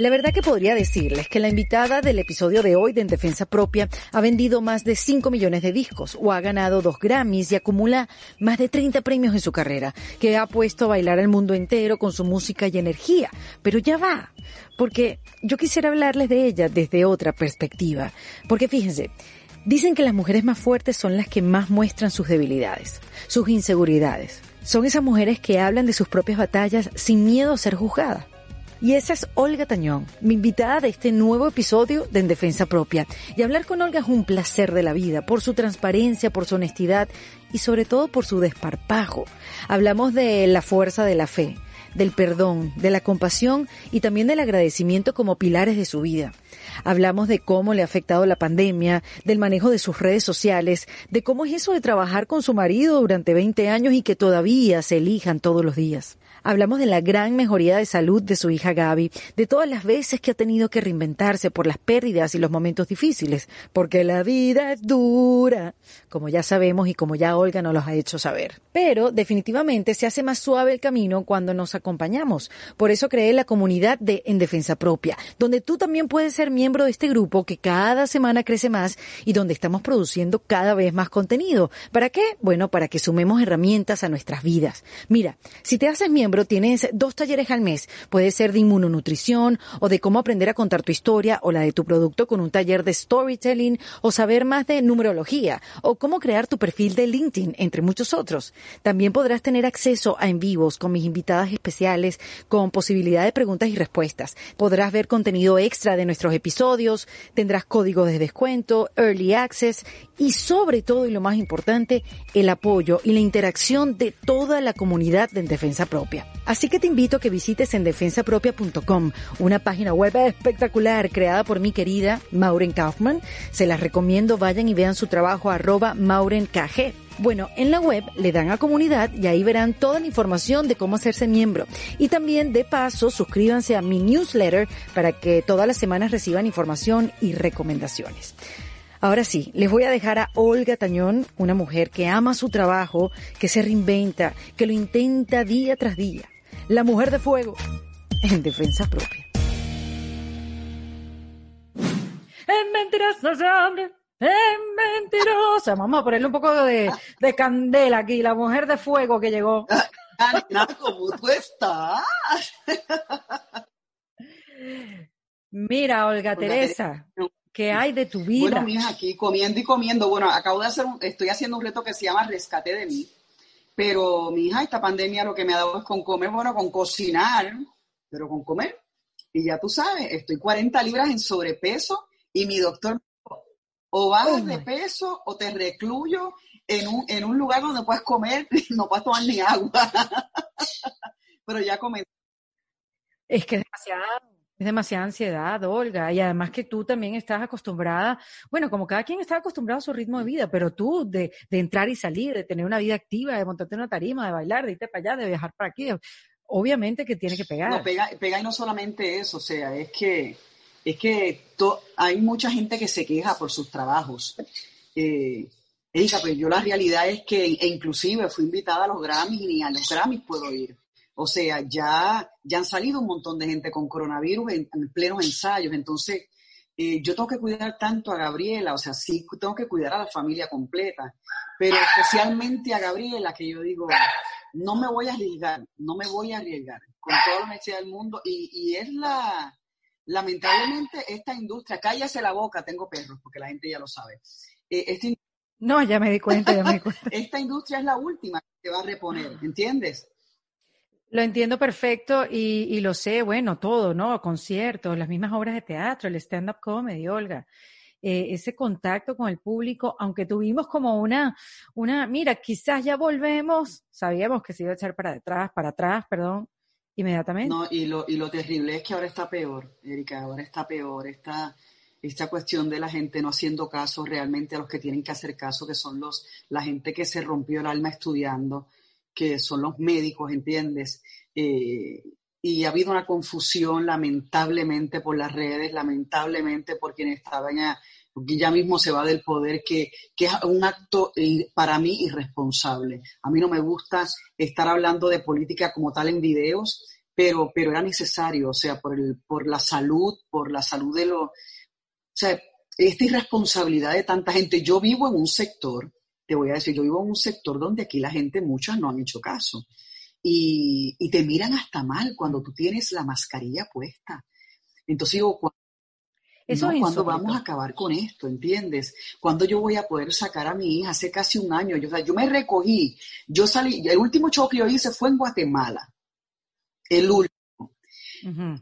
La verdad que podría decirles que la invitada del episodio de hoy de En Defensa Propia ha vendido más de 5 millones de discos o ha ganado dos Grammys y acumula más de 30 premios en su carrera, que ha puesto a bailar al mundo entero con su música y energía. Pero ya va, porque yo quisiera hablarles de ella desde otra perspectiva. Porque fíjense, dicen que las mujeres más fuertes son las que más muestran sus debilidades, sus inseguridades. Son esas mujeres que hablan de sus propias batallas sin miedo a ser juzgadas. Y esa es Olga Tañón, mi invitada de este nuevo episodio de En Defensa Propia. Y hablar con Olga es un placer de la vida, por su transparencia, por su honestidad y sobre todo por su desparpajo. Hablamos de la fuerza de la fe, del perdón, de la compasión y también del agradecimiento como pilares de su vida. Hablamos de cómo le ha afectado la pandemia, del manejo de sus redes sociales, de cómo es eso de trabajar con su marido durante 20 años y que todavía se elijan todos los días. Hablamos de la gran mejoría de salud de su hija Gaby, de todas las veces que ha tenido que reinventarse por las pérdidas y los momentos difíciles, porque la vida es dura, como ya sabemos y como ya Olga nos los ha hecho saber. Pero definitivamente se hace más suave el camino cuando nos acompañamos. Por eso creé la comunidad de En Defensa Propia, donde tú también puedes ser miembro de este grupo que cada semana crece más y donde estamos produciendo cada vez más contenido. ¿Para qué? Bueno, para que sumemos herramientas a nuestras vidas. Mira, si te haces miembro tienes dos talleres al mes. Puede ser de inmunonutrición o de cómo aprender a contar tu historia o la de tu producto con un taller de storytelling o saber más de numerología o cómo crear tu perfil de LinkedIn, entre muchos otros. También podrás tener acceso a en vivos con mis invitadas especiales con posibilidad de preguntas y respuestas. Podrás ver contenido extra de nuestros episodios, tendrás códigos de descuento, early access y sobre todo y lo más importante, el apoyo y la interacción de toda la comunidad de Defensa Propia. Así que te invito a que visites en defensapropia.com, una página web espectacular creada por mi querida Maureen Kaufman. Se las recomiendo, vayan y vean su trabajo arroba maurenkg. Bueno, en la web le dan a comunidad y ahí verán toda la información de cómo hacerse miembro. Y también, de paso, suscríbanse a mi newsletter para que todas las semanas reciban información y recomendaciones. Ahora sí, les voy a dejar a Olga Tañón, una mujer que ama su trabajo, que se reinventa, que lo intenta día tras día. La mujer de fuego en defensa propia. Es mentirosa ese hombre, es mentirosa. Vamos a ponerle un poco de, candela aquí, la mujer de fuego que llegó. ¿cómo tú estás? Mira, Olga Teresa, ¿Qué hay de tu vida? Bueno, mija, aquí comiendo y comiendo. Bueno, acabo de hacer, un, estoy haciendo un reto que se llama Rescate de mí. Pero, mi hija, esta pandemia lo que me ha dado es con comer, bueno, con cocinar, pero con comer. Y ya tú sabes, estoy 40 libras en sobrepeso y mi doctor o bajas de peso o te recluyo en un, en un lugar donde puedes comer, no puedes tomar ni agua. pero ya comí. Es que es demasiado. Es demasiada ansiedad, Olga, y además que tú también estás acostumbrada, bueno, como cada quien está acostumbrado a su ritmo de vida, pero tú de, entrar y salir, de tener una vida activa, de montarte en una tarima, de bailar, de irte para allá, de viajar para aquí, obviamente que tiene que pegar. No, pega, pega y no solamente eso, o sea, es que, es que hay mucha gente que se queja por sus trabajos. Eh, pues yo la realidad es que, e inclusive fui invitada a los Grammys y ni a los Grammys puedo ir. O sea, ya, ya han salido un montón de gente con coronavirus en, plenos ensayos. Entonces, eh, yo tengo que cuidar tanto a Gabriela, o sea, sí tengo que cuidar a la familia completa, pero especialmente a Gabriela, que yo digo, no me voy a arriesgar, no me voy a arriesgar con toda la necesidad del mundo. Y, es la, lamentablemente, esta industria, cállase la boca, tengo perros, porque la gente ya lo sabe. Eh, no, ya me di cuenta, ya me di cuenta. esta industria es la última que va a reponer, ¿entiendes? Lo entiendo perfecto y, lo sé, bueno, todo, ¿no? Conciertos, las mismas obras de teatro, el stand-up comedy, Olga. Eh, ese contacto con el público, aunque tuvimos como una, una, mira, quizás ya volvemos, sabíamos que se iba a echar para atrás, para atrás, perdón, inmediatamente. No, y lo, y lo terrible es que ahora está peor, Erika, ahora está peor, esta, esta cuestión de la gente no haciendo caso realmente a los que tienen que hacer caso, que son los, la gente que se rompió el alma estudiando, que son los médicos, ¿entiendes? Eh, y ha habido una confusión lamentablemente por las redes, lamentablemente por quienes estaban porque ya mismo se va del poder, que, que es un acto eh, para mí irresponsable. A mí no me gusta estar hablando de política como tal en videos, pero, pero era necesario, o sea, por, el, por la salud, por la salud de los... O sea, esta irresponsabilidad de tanta gente. Yo vivo en un sector, te voy a decir, yo vivo en un sector donde aquí la gente, muchas no han hecho caso. Y, y te miran hasta mal cuando tú tienes la mascarilla puesta. Entonces digo, ¿Cuándo vamos a acabar con esto? ¿Entiendes? ¿Cuándo yo voy a poder sacar a mi hija? Hace casi un año. Yo, o sea, yo me recogí. Yo salí. El último show que yo hice fue en Guatemala. El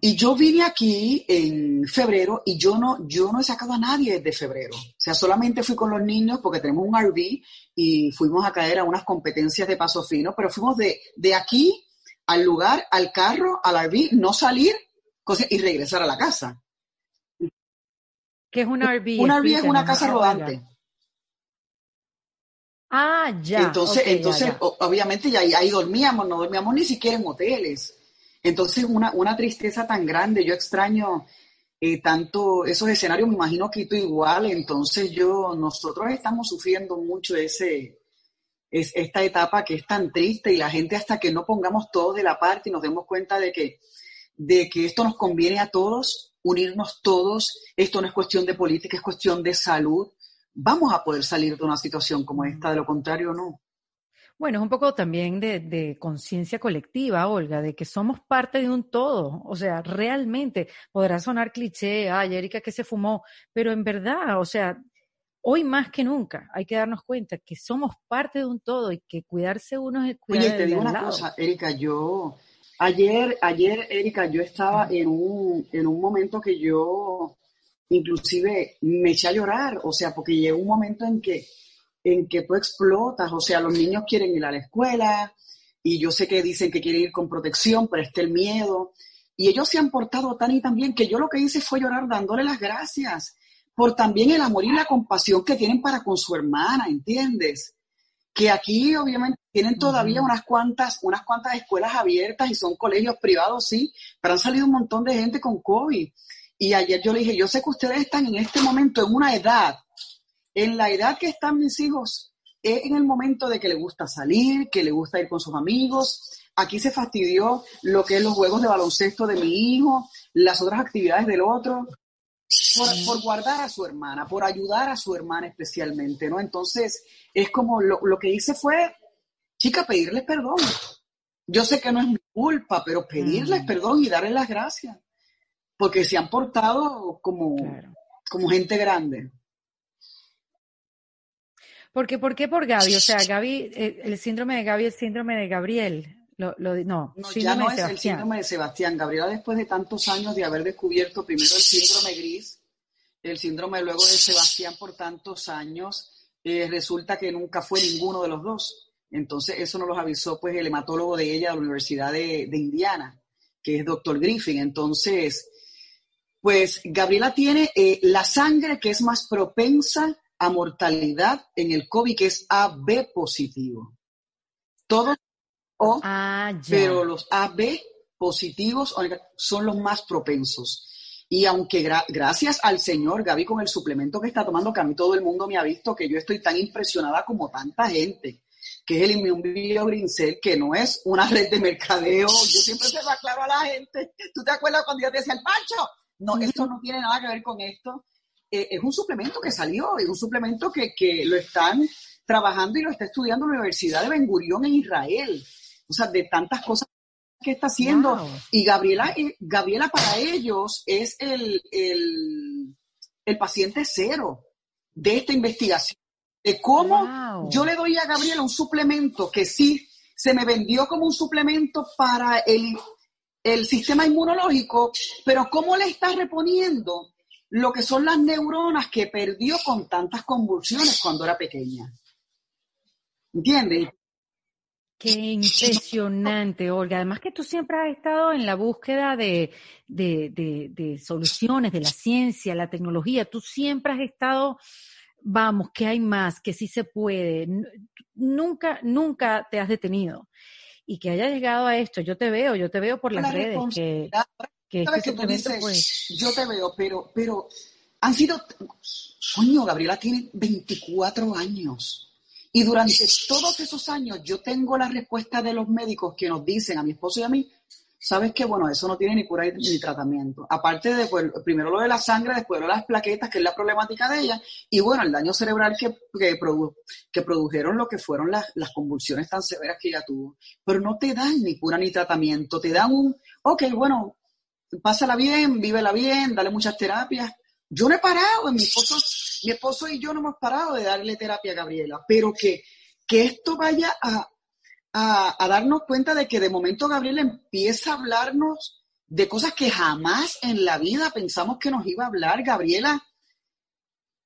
Y yo vine aquí en febrero y yo no, yo no he sacado a nadie desde febrero. O sea, solamente fui con los niños porque tenemos un RV y fuimos a caer a unas competencias de paso fino, pero fuimos de, de aquí al lugar, al carro, al RV, no salir y regresar a la casa. ¿Qué es un RV? Un RV es una casa rodante. Ah, ya. Entonces, entonces obviamente ya ahí dormíamos, no dormíamos ni siquiera en hoteles. Entonces, una, una tristeza tan grande, yo extraño eh, tanto esos escenarios, me imagino que tú igual, entonces yo, nosotros estamos sufriendo mucho ese, es, esta etapa que es tan triste y la gente hasta que no pongamos todos de la parte y nos demos cuenta de que, de que esto nos conviene a todos, unirnos todos, esto no es cuestión de política, es cuestión de salud, vamos a poder salir de una situación como esta, de lo contrario no. Bueno, es un poco también de, conciencia colectiva, Olga, de que somos parte de un todo. O sea, realmente podrá sonar cliché, ay, Erika que se fumó, pero en verdad, o sea, hoy más que nunca hay que darnos cuenta que somos parte de un todo y que cuidarse uno es cuidar Oye, te digo una cosa, Erika, yo ayer, ayer, Erika, yo estaba en un, en un momento que yo inclusive me eché a llorar, o sea, porque llegó un momento en que en que tú explotas, o sea, los niños quieren ir a la escuela y yo sé que dicen que quieren ir con protección, pero está el miedo. Y ellos se han portado tan y tan bien que yo lo que hice fue llorar dándole las gracias por también el amor y la compasión que tienen para con su hermana, ¿entiendes? Que aquí obviamente tienen todavía unas cuantas, unas cuantas escuelas abiertas y son colegios privados, sí, pero han salido un montón de gente con COVID. Y ayer yo le dije, yo sé que ustedes están en este momento en una edad en la edad que están mis hijos, es en el momento de que le gusta salir, que le gusta ir con sus amigos. Aquí se fastidió lo que es los juegos de baloncesto de mi hijo, las otras actividades del otro, por, guardar a su hermana, por ayudar a su hermana especialmente, ¿no? Entonces, es como lo, que hice fue, chica, pedirles perdón. Yo sé que no es mi culpa, pero pedirles mm. perdón y darles las gracias, porque se han portado como, como gente grande. Porque, ¿Por qué por Gaby? O sea, Gaby, eh, el síndrome de Gaby, el síndrome de Gabriel. Lo, no, no ya no es el síndrome de Sebastián. Gabriela, después de tantos años de haber descubierto primero el síndrome gris, el síndrome luego de Sebastián por tantos años, eh, resulta que nunca fue ninguno de los dos. Entonces, eso nos lo avisó pues el hematólogo de ella de la Universidad de, Indiana, que es doctor Griffin. Entonces, pues Gabriela tiene eh, la sangre que es más propensa a mortalidad en el COVID, que es AB positivo. Todos O, ah, pero los AB positivos son los más propensos. Y aunque gracias al Señor, Gaby, con el suplemento que está tomando, que a mí todo el mundo me ha visto que yo estoy tan impresionada como tanta gente, que es el Immunbio Grincel, que no es una red de mercadeo. Yo siempre se lo aclaro a la gente. ¿Tú te acuerdas cuando yo te decía el Pancho? No, esto no tiene nada que ver con esto. Eh, es un suplemento que salió, es un suplemento que, lo están trabajando y lo está estudiando la Universidad de Ben Gurión en Israel. O sea, de tantas cosas que está haciendo. Y Gabriela, eh, Gabriela para ellos es el, el, paciente cero de esta investigación. De cómo yo le doy a Gabriela un suplemento que sí se me vendió como un suplemento para el, el sistema inmunológico, pero cómo le está reponiendo lo que son las neuronas que perdió con tantas convulsiones cuando era pequeña. ¿Entiendes? Qué impresionante, Olga. Además que tú siempre has estado en la búsqueda de, de, soluciones, de la ciencia, la tecnología. Tú siempre has estado, vamos, que hay más, que sí se puede. Nunca, nunca te has detenido. Y que haya llegado a esto, yo te veo, yo te veo por las redes. Que, que este pues yo te veo, pero, pero han sido, sueño, Gabriela tiene 24 años. Y durante todos esos años yo tengo la respuesta de los médicos que nos dicen a mi esposo y a mí, sabes que, bueno, eso no tiene ni cura ni tratamiento. Aparte de, pues, primero lo de la sangre, después lo de las plaquetas, que es la problemática de ella, y bueno, el daño cerebral que, que, que produjeron lo que fueron las, las, convulsiones tan severas que ella tuvo. Pero no te dan ni cura ni tratamiento, te dan un, ok, bueno, pásala bien, vívela bien, dale muchas terapias. Yo no he parado, mi esposo, mi esposo y yo no hemos parado de darle terapia a Gabriela, pero que, que esto vaya a, a, darnos cuenta de que de momento Gabriela empieza a hablarnos de cosas que jamás en la vida pensamos que nos iba a hablar. Gabriela,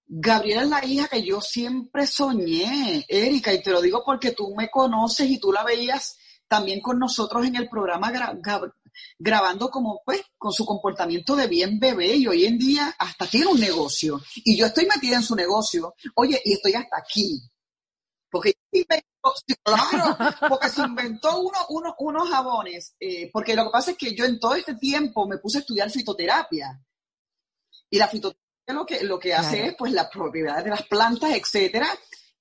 Gabriela es la hija que yo siempre soñé, Erika, y te lo digo porque tú me conoces y tú la veías también con nosotros en el programa grabando como pues con su comportamiento de bien bebé y hoy en día hasta tiene un negocio y yo estoy metida en su negocio, oye, y estoy hasta aquí. Porque claro, porque se inventó uno, unos jabones, eh, porque lo que pasa es que yo en todo este tiempo me puse a estudiar fitoterapia. Y la fitoterapia lo que, lo que hace es pues las propiedades de las plantas, etcétera.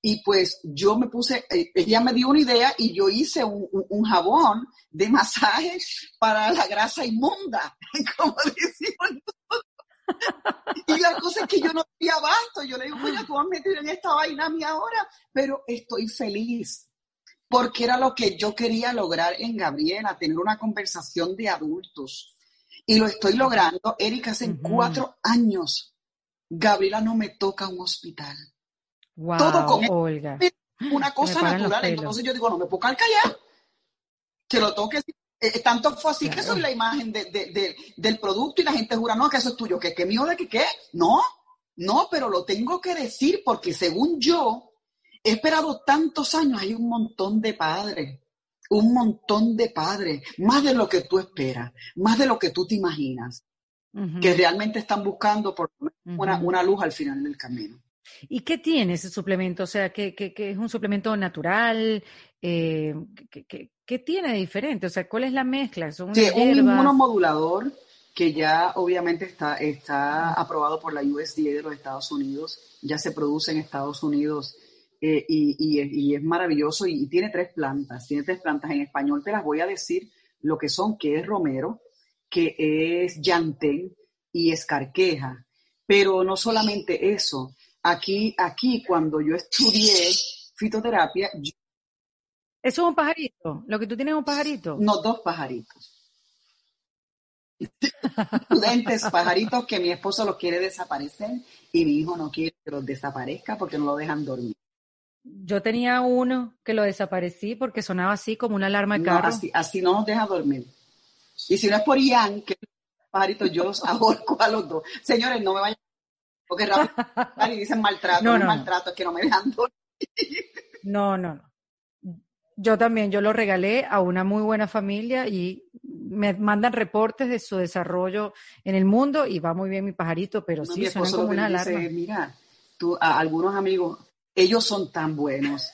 Y pues yo me puse, eh, ella me dio una idea y yo hice un, un jabón de masaje para la grasa inmunda, como decimos y la cosa es que yo no estoy abasto. Yo le digo, bueno, tú vas a meter en esta vaina a mí ahora, pero estoy feliz. Porque era lo que yo quería lograr en Gabriela, tener una conversación de adultos. Y lo estoy logrando. Erika, hace cuatro años, Gabriela no me toca un hospital. Todo con Olga. una cosa natural. Entonces yo digo, no me puedo callar. Que lo toque eh, tanto fue así que soy la imagen del producto y la gente jura, no, que eso es tuyo, que qué mío de que qué. No, no, pero lo tengo que decir porque según yo, he esperado tantos años, hay un montón de padres, un montón de padres, más de lo que tú esperas, más de lo que tú te imaginas, que realmente están buscando por una, una luz al final del camino. ¿Y qué tiene ese suplemento? O sea, ¿qué, es un suplemento natural? Eh, ¿qué, tiene de diferente? O sea, ¿cuál es la mezcla? ¿Son sí, un inmunomodulador que ya obviamente está, está aprobado por la USDA de los Estados Unidos, ya se produce en Estados Unidos eh, y, es maravilloso y, tiene tres plantas, tiene tres plantas en español, te las voy a decir lo que son, que es romero, que es llantén y escarqueja. Pero no solamente eso, Aquí, aquí cuando yo estudié fitoterapia... ¿Eso es un pajarito? ¿Lo que tú tienes es un pajarito? No, dos pajaritos. Estudiantes, pajaritos que mi esposo los quiere desaparecer y mi hijo no quiere que los desaparezca porque no lo dejan dormir. Yo tenía uno que lo desaparecí porque sonaba así como una alarma de carro. así, así no nos deja dormir. Y si no es por Ian, que pajaritos, yo los ahorco a los dos. Señores, no me vayan porque y dicen maltrato, no, no, maltrato, es que no me dejan dormir. No, no, no. Yo también, yo lo regalé a una muy buena familia y me mandan reportes de su desarrollo en el mundo y va muy bien mi pajarito, pero sí, suena como una alarma. mira, tú, a algunos amigos, ellos son tan buenos.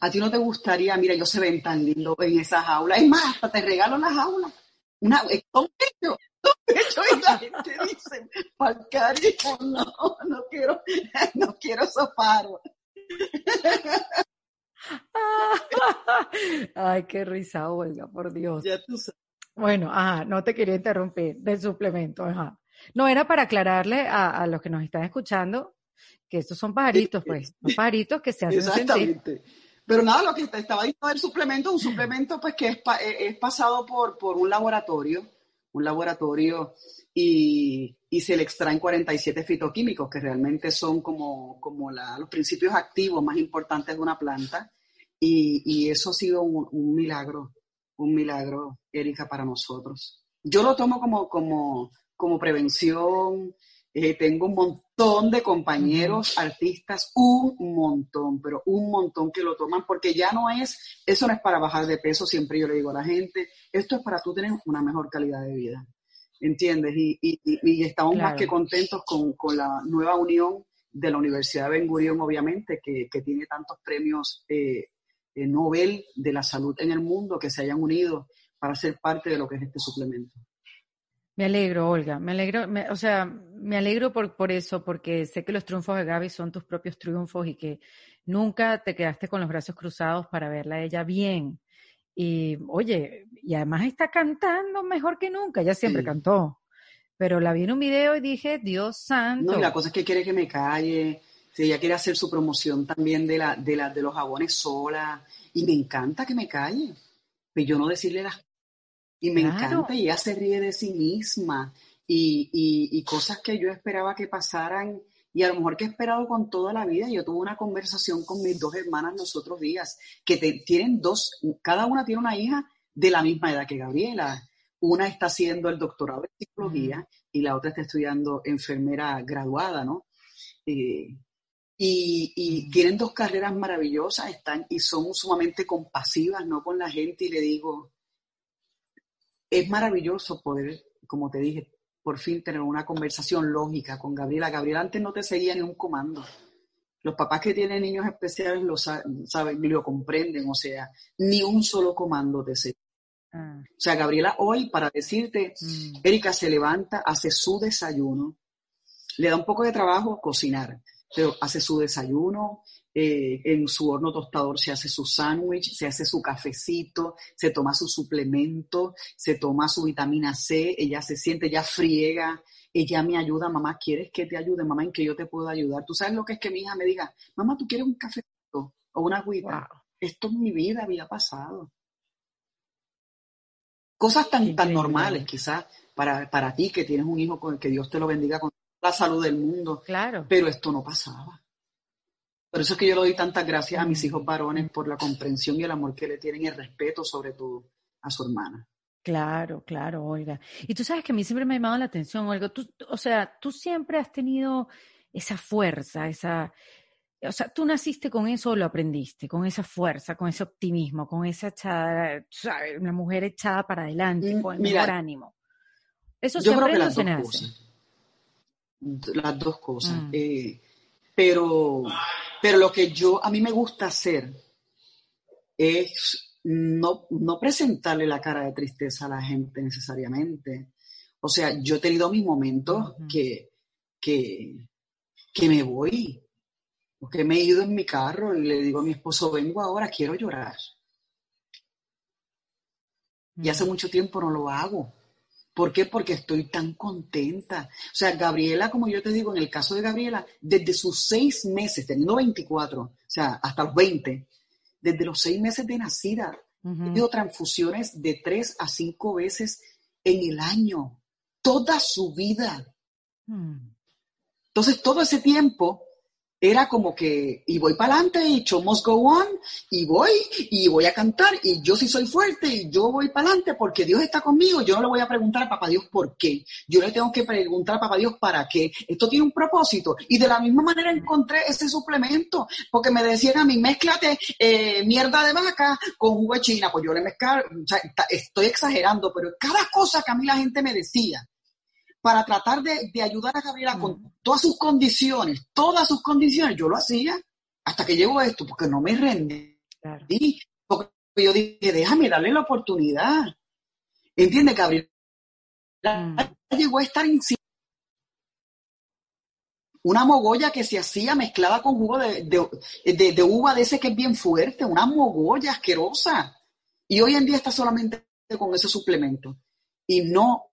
A ti no te gustaría, mira, ellos se ven tan lindos en esa jaula. Es más, hasta te regalo la jaula. Una, son ellos. Y la gente dice, cariño, no, no quiero, no quiero sofaro. Ay, qué risa, Olga, por Dios. Ya tú sabes. Bueno, ajá, no te quería interrumpir del suplemento, ajá. No, era para aclararle a, los que nos están escuchando que estos son pajaritos, pues, son pajaritos que se hacen Exactamente. Pero nada, lo que estaba diciendo del suplemento, un suplemento pues que es, es pasado por, por un laboratorio un laboratorio y, se le extraen 47 fitoquímicos, que realmente son como, como los principios activos más importantes de una planta. Y, eso ha sido un, milagro, un milagro, Erika, para nosotros. Yo lo tomo como, como, como prevención, eh, tengo un montón de compañeros artistas, un montón, pero un montón que lo toman porque ya no es, eso no es para bajar de peso, siempre yo le digo a la gente, esto es para tú tener una mejor calidad de vida, ¿entiendes? Y, y, estamos más que contentos con, con, la nueva unión de la Universidad de Ben Gurion, obviamente, que, que tiene tantos premios eh, eh, Nobel de la salud en el mundo que se hayan unido para ser parte de lo que es este suplemento. Me alegro, Olga, me alegro, o sea, me alegro por, por eso, porque sé que los triunfos de Gaby son tus propios triunfos y que nunca te quedaste con los brazos cruzados para verla a ella bien. Y oye, y además está cantando mejor que nunca, ella siempre cantó. Pero la vi en un video y dije, Dios santo. No, y la cosa es que quiere que me calle. Si ella quiere hacer su promoción también de, la, de, la, de los jabones sola. Y me encanta que me calle. Pero yo no decirle las y me encanta, y ella se ríe de sí misma. Y, y, y, cosas que yo esperaba que pasaran, y a lo mejor que he esperado con toda la vida. Yo tuve una conversación con mis dos hermanas los otros días, que tienen dos, cada una tiene una hija de la misma edad que Gabriela. Una está haciendo el doctorado en psicología y la otra está estudiando enfermera graduada, ¿no? Eh, y, y, tienen dos carreras maravillosas, están y son sumamente compasivas, ¿no? Con la gente y le digo, es maravilloso poder, como te dije, por fin tener una conversación lógica con Gabriela. Gabriela antes no te seguía ni un comando. Los papás que tienen niños especiales lo saben y lo comprenden, o sea, ni un solo comando te seguía. Ah. O sea, Gabriela hoy, para decirte, mm. Erika se levanta, hace su desayuno, le da un poco de trabajo cocinar, pero hace su desayuno, eh, en su horno tostador se hace su sándwich, se hace su cafecito, se toma su suplemento, se toma su vitamina C, ella se siente, ella friega, ella me ayuda, mamá, ¿quieres que te ayude? Mamá, ¿en que yo te puedo ayudar? ¿Tú sabes lo que es que mi hija me diga, mamá, ¿tú quieres un cafecito o una agüita? Esto en mi vida había pasado. Cosas tan, tan normales, quizás, para, para ti que tienes un hijo con el que Dios te lo bendiga con la salud del mundo. Claro. Pero esto no pasaba. Por eso es que yo le doy tantas gracias a mis hijos varones por la comprensión y el amor que le tienen y el respeto, sobre todo, a su hermana. Claro, claro, Olga. Y tú sabes que a mí siempre me ha llamado la atención, Olga. Tú, o sea, tú siempre has tenido esa fuerza, esa. O sea, tú naciste con eso o lo aprendiste, con esa fuerza, con ese optimismo, con esa echada, ¿sabes? Una mujer echada para adelante, mm, con el mejor ánimo. Eso yo creo que las dos cosas. Las dos cosas. Mm. Eh, pero pero lo que yo, a mí me gusta hacer es no, no presentarle la cara de tristeza a la gente necesariamente. O sea, yo he tenido mis momentos que, que, que me voy, porque me he ido en mi carro y le digo a mi esposo, vengo ahora, quiero llorar. Y hace mucho tiempo no lo hago. ¿Por qué? Porque estoy tan contenta. O sea, Gabriela, como yo te digo, en el caso de Gabriela, desde sus seis meses, teniendo 24, o sea, hasta los 20, desde los seis meses de nacida, he tenido transfusiones de tres a cinco veces en el año, toda su vida. Mm. Entonces, todo ese tiempo era como que, y voy para adelante, y show must go on, y voy, y voy a cantar, y yo sí soy fuerte, y yo voy para adelante porque Dios está conmigo. Yo no le voy a preguntar a Papá Dios por qué. Yo le tengo que preguntar a Papá Dios para qué. Esto tiene un propósito. Y de la misma manera encontré ese suplemento, porque me decían a mí, mezclate eh, mierda de vaca con jugo de china. Pues yo le mezclaba, o sea, estoy exagerando, pero cada cosa que a mí la gente me decía, para tratar de, ayudar a Gabriela con todas sus condiciones, todas sus condiciones, yo lo hacía hasta que llegó esto, porque no me rendí. Porque yo dije, déjame darle la oportunidad. ¿Entiende, Gabriela? Mm. Llegó a estar en una mogolla que se hacía mezclada con jugo de, de, de, uva de ese que es bien fuerte, una mogolla asquerosa. Y hoy en día está solamente con ese suplemento. Y no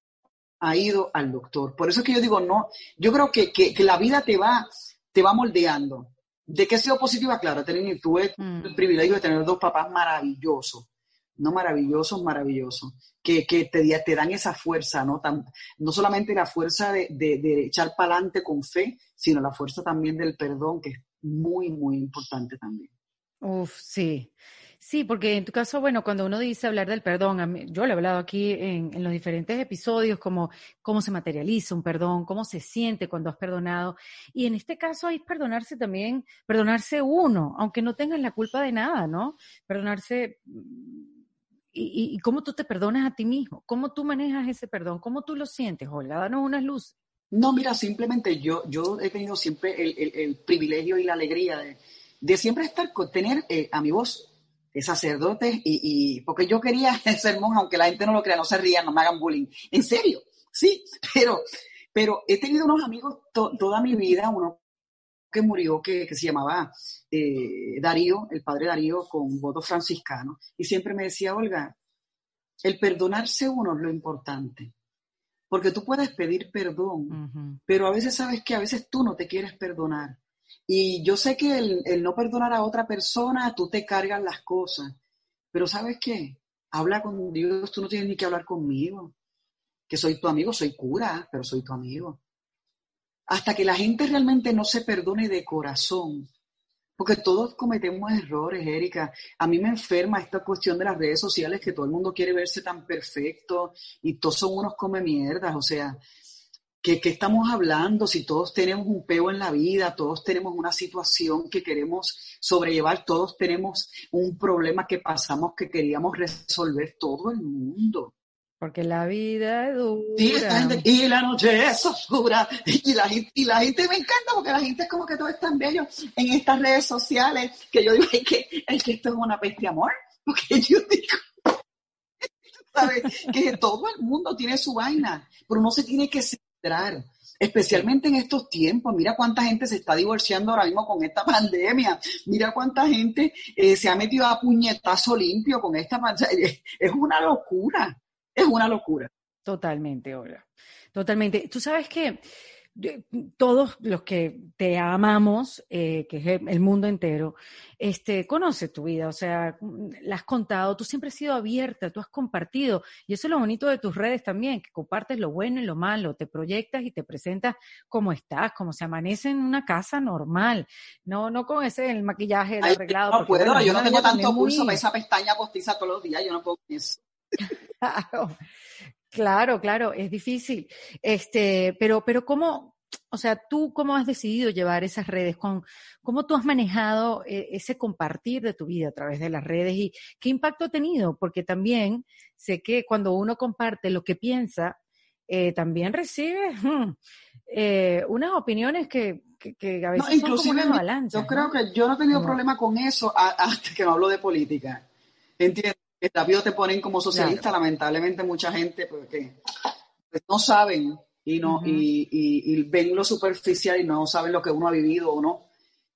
ha ido al doctor. Por eso es que yo digo, no, yo creo que, la vida te va, te va moldeando. De que he sido positiva, claro, tuve mm. el privilegio de tener dos papás maravillosos, no maravillosos, maravillosos, que, que te, te, dan esa fuerza, ¿no? no solamente la fuerza de, de echar para adelante con fe, sino la fuerza también del perdón, que es muy, muy importante también. Uf, sí. Sí, porque en tu caso, bueno, cuando uno dice hablar del perdón, yo lo he hablado aquí en, los diferentes episodios, como cómo se materializa un perdón, cómo se siente cuando has perdonado. Y en este caso hay perdonarse también, perdonarse uno, aunque no tengas la culpa de nada, ¿no? Perdonarse y, y, cómo tú te perdonas a ti mismo, cómo tú manejas ese perdón, cómo tú lo sientes, Olga, danos unas luces. No, mira, simplemente yo, yo he tenido siempre el, privilegio y la alegría de, siempre estar, con tener eh, a mi voz sacerdotes y, porque yo quería ser monja, aunque la gente no lo crea, no se rían, no me hagan bullying. En serio, sí, pero, pero he tenido unos amigos toda mi vida, unos que murió que, se llamaba eh, Darío, el padre Darío, con voto franciscano, y siempre me decía, Olga, el perdonarse uno es lo importante. Porque tú puedes pedir perdón, pero a veces sabes que a veces tú no te quieres perdonar. Y yo sé que el, el, no perdonar a otra persona, tú te cargas las cosas. Pero ¿sabes qué? Habla con Dios, tú no tienes ni que hablar conmigo. Que soy tu amigo, soy cura, pero soy tu amigo. Hasta que la gente realmente no se perdone de corazón, porque todos cometemos errores, Erika. A mí me enferma esta cuestión de las redes sociales, que todo el mundo quiere verse tan perfecto y todos son unos come mierdas. O sea, ¿qué, estamos hablando? Si todos tenemos un peo en la vida, todos tenemos una situación que queremos sobrellevar, todos tenemos un problema que pasamos que queríamos resolver todo el mundo. Porque la vida es dura. y la noche es oscura. Y la, y la gente me encanta porque la gente es como que todo es tan bello en estas redes sociales que yo digo, es que, es que esto es una peste amor. Porque yo digo, ¿sabes? Que todo el mundo tiene su vaina, pero uno se tiene que Especialmente en estos tiempos, mira cuánta gente se está divorciando ahora mismo con esta pandemia, mira cuánta gente eh, se ha metido a puñetazo limpio con esta pandemia, es una locura es una locura. Totalmente, Olga. Totalmente. Tú sabes que todos los que te amamos, eh, que es el mundo entero, este, conoce tu vida, o sea, la has contado, tú siempre has sido abierta, tú has compartido, y eso es lo bonito de tus redes también, que compartes lo bueno y lo malo, te proyectas y te presentas como estás, como se amanece en una casa normal, no, no con ese el maquillaje el arreglado. No puedo, yo no tengo tanto pulso para esa pestaña postiza todos los días, yo no puedo eso. Claro, claro, es difícil. Este, pero, pero cómo, o sea, tú cómo has decidido llevar esas redes, con, cómo tú has manejado eh, ese compartir de tu vida a través de las redes y qué impacto ha tenido, porque también sé que cuando uno comparte lo que piensa, eh, también recibe hmm, eh, unas opiniones que, a veces son como una avalancha. Yo creo que yo no he tenido problema con eso hasta que no hablo de política. ¿Entiendes? rápido te ponen como socialista, lamentablemente mucha gente porque pues, no saben y no y, ven lo superficial y no saben lo que uno ha vivido o no,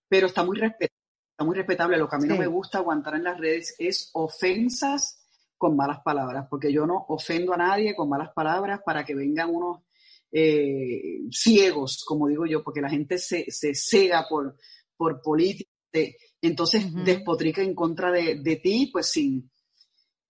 pero está muy respetable, está muy respetable. Lo que a mí no me gusta aguantar en las redes es ofensas con malas palabras, porque yo no ofendo a nadie con malas palabras para que vengan unos eh, ciegos, como digo yo, porque la gente se, se cega por, por política, entonces despotrica en contra de, de ti, pues sin,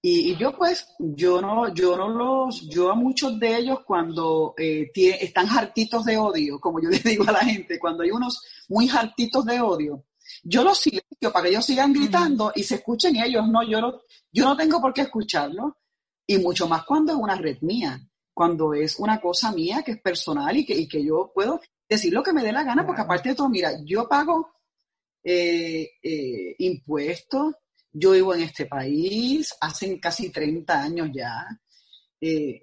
y, yo pues, yo no, yo no los, yo a muchos de ellos cuando eh, están hartitos de odio, como yo les digo a la gente, cuando hay unos muy hartitos de odio, yo los silencio para que ellos sigan gritando y se escuchen ellos, no, yo no, yo no tengo por qué escucharlo. Y mucho más cuando es una red mía, cuando es una cosa mía que es personal y que, y que yo puedo decir lo que me dé la gana, porque aparte de todo, mira, yo pago eh, eh, impuestos, yo vivo en este país, hace casi 30 años ya. Eh,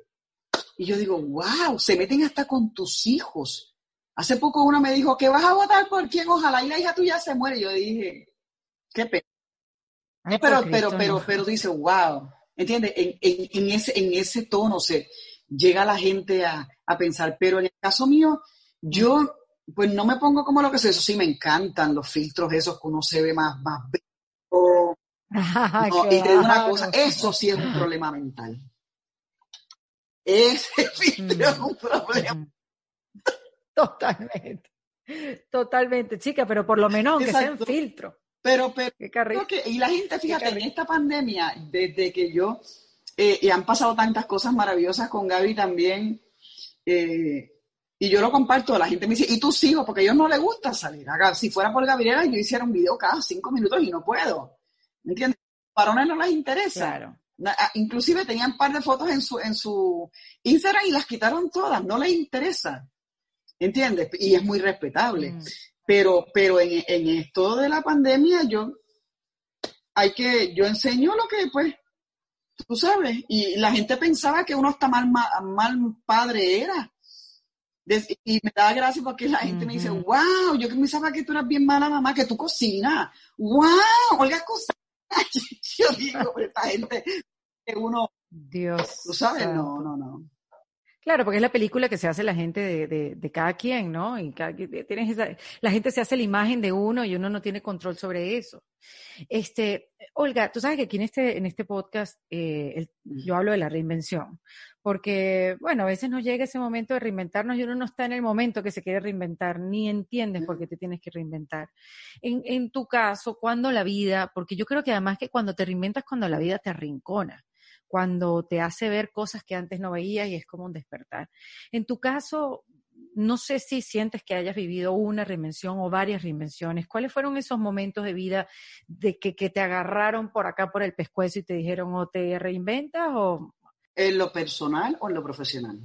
y yo digo, wow, se meten hasta con tus hijos. Hace poco uno me dijo, ¿que vas a votar por quién? Ojalá y la hija tuya se muere. Yo dije, qué pena. pero, pero, pero, pero dice, wow. ¿Entiendes? En, en, ese, en ese tono se llega la gente a, a, pensar. Pero en el caso mío, yo pues no me pongo como lo que es eso. Sí, me encantan los filtros esos que uno se ve más, más una cosa, eso sí es un problema mental. Ese filtro es un problema. Totalmente. Totalmente, chica, pero por lo menos que sea un filtro. Pero, pero, y la gente, fíjate, en esta pandemia, desde que yo, eh, y han pasado tantas cosas maravillosas con Gaby también, eh, y yo lo comparto, la gente me dice, ¿y tus hijos? Porque a ellos no les gusta salir. Si fuera por Gabriela, yo hiciera un video cada cinco minutos y no puedo. ¿Me entiendes? Varones no les interesa. Claro. Ah, inclusive tenían un par de fotos en su, en su Instagram y las quitaron todas, no les interesa. ¿Entiendes? Y es muy respetable. Mm. Pero, pero en, esto de la pandemia, yo hay que, yo enseño lo que, pues, tú sabes, y la gente pensaba que uno está mal, mal, padre era. y me da gracia porque la gente me dice, wow, yo que pensaba que tú eras bien mala mamá, que tú cocinas. Wow, Olga cocina. yo digo, esta gente que uno, Dios. tú sabes, no, no, no. Claro, porque es la película que se hace la gente de, de, cada quien, ¿no? Y cada, tienes esa, la gente se hace la imagen de uno y uno no tiene control sobre eso. Este, Olga, tú sabes que aquí en este, en este podcast eh, yo hablo de la reinvención, porque, bueno, a veces nos llega ese momento de reinventarnos y uno no está en el momento que se quiere reinventar, ni entiendes por qué te tienes que reinventar. En, en tu caso, cuando la vida, porque yo creo que además que cuando te reinventas, cuando la vida te arrincona cuando te hace ver cosas que antes no veías y es como un despertar. En tu caso, no sé si sientes que hayas vivido una reinvención o varias reinvenciones. ¿Cuáles fueron esos momentos de vida de que, te agarraron por acá por el pescuezo y te dijeron o te reinventas o... ¿En lo personal o en lo profesional?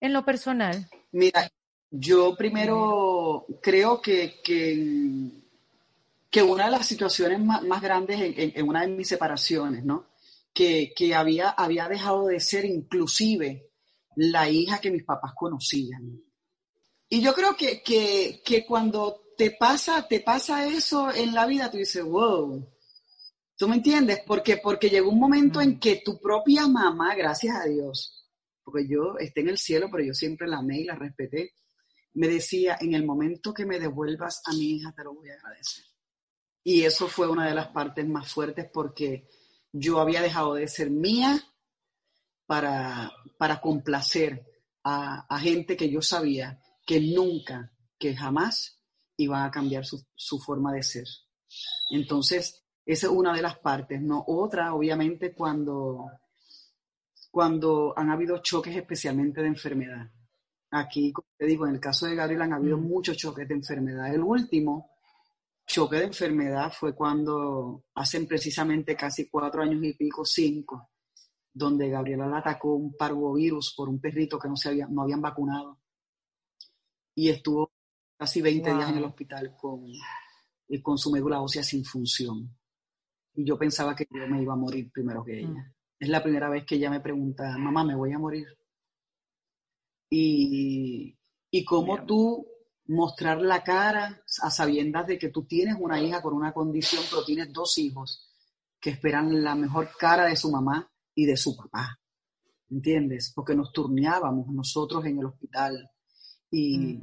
En lo personal. Mira, yo primero creo que, que, una de las situaciones más, grandes en, una de mis separaciones, ¿no? Que, había, había dejado de ser inclusive la hija que mis papás conocían. Y yo creo que, que, cuando te pasa, te pasa eso en la vida, tú dices, wow, ¿tú me entiendes? Porque, porque llegó un momento en que tu propia mamá, gracias a Dios, porque yo esté en el cielo, pero yo siempre la amé y la respeté, me decía, en el momento que me devuelvas a mi hija, te lo voy a agradecer. Y eso fue una de las partes más fuertes porque yo había dejado de ser mía para, para complacer a, gente que yo sabía que nunca, que jamás iba a cambiar su, forma de ser. Entonces, esa es una de las partes, ¿no? Otra, obviamente, cuando, cuando han habido choques especialmente de enfermedad. Aquí, como te digo, en el caso de Gabriel han habido mm. muchos choques de enfermedad. El último choque de enfermedad fue cuando hacen precisamente casi cuatro años y pico, cinco, donde Gabriela la atacó un parvovirus por un perrito que no, se había, no habían vacunado. Y estuvo casi 20 días en el hospital con, con su médula ósea sin función. Y yo pensaba que yo me iba a morir primero que ella. Mm. Es la primera vez que ella me pregunta, mamá, ¿me voy a morir? Y, y cómo tú mostrar la cara a sabiendas de que tú tienes una hija con una condición, pero tienes dos hijos que esperan la mejor cara de su mamá y de su papá. ¿Entiendes? Porque nos turneábamos nosotros en el hospital. Y,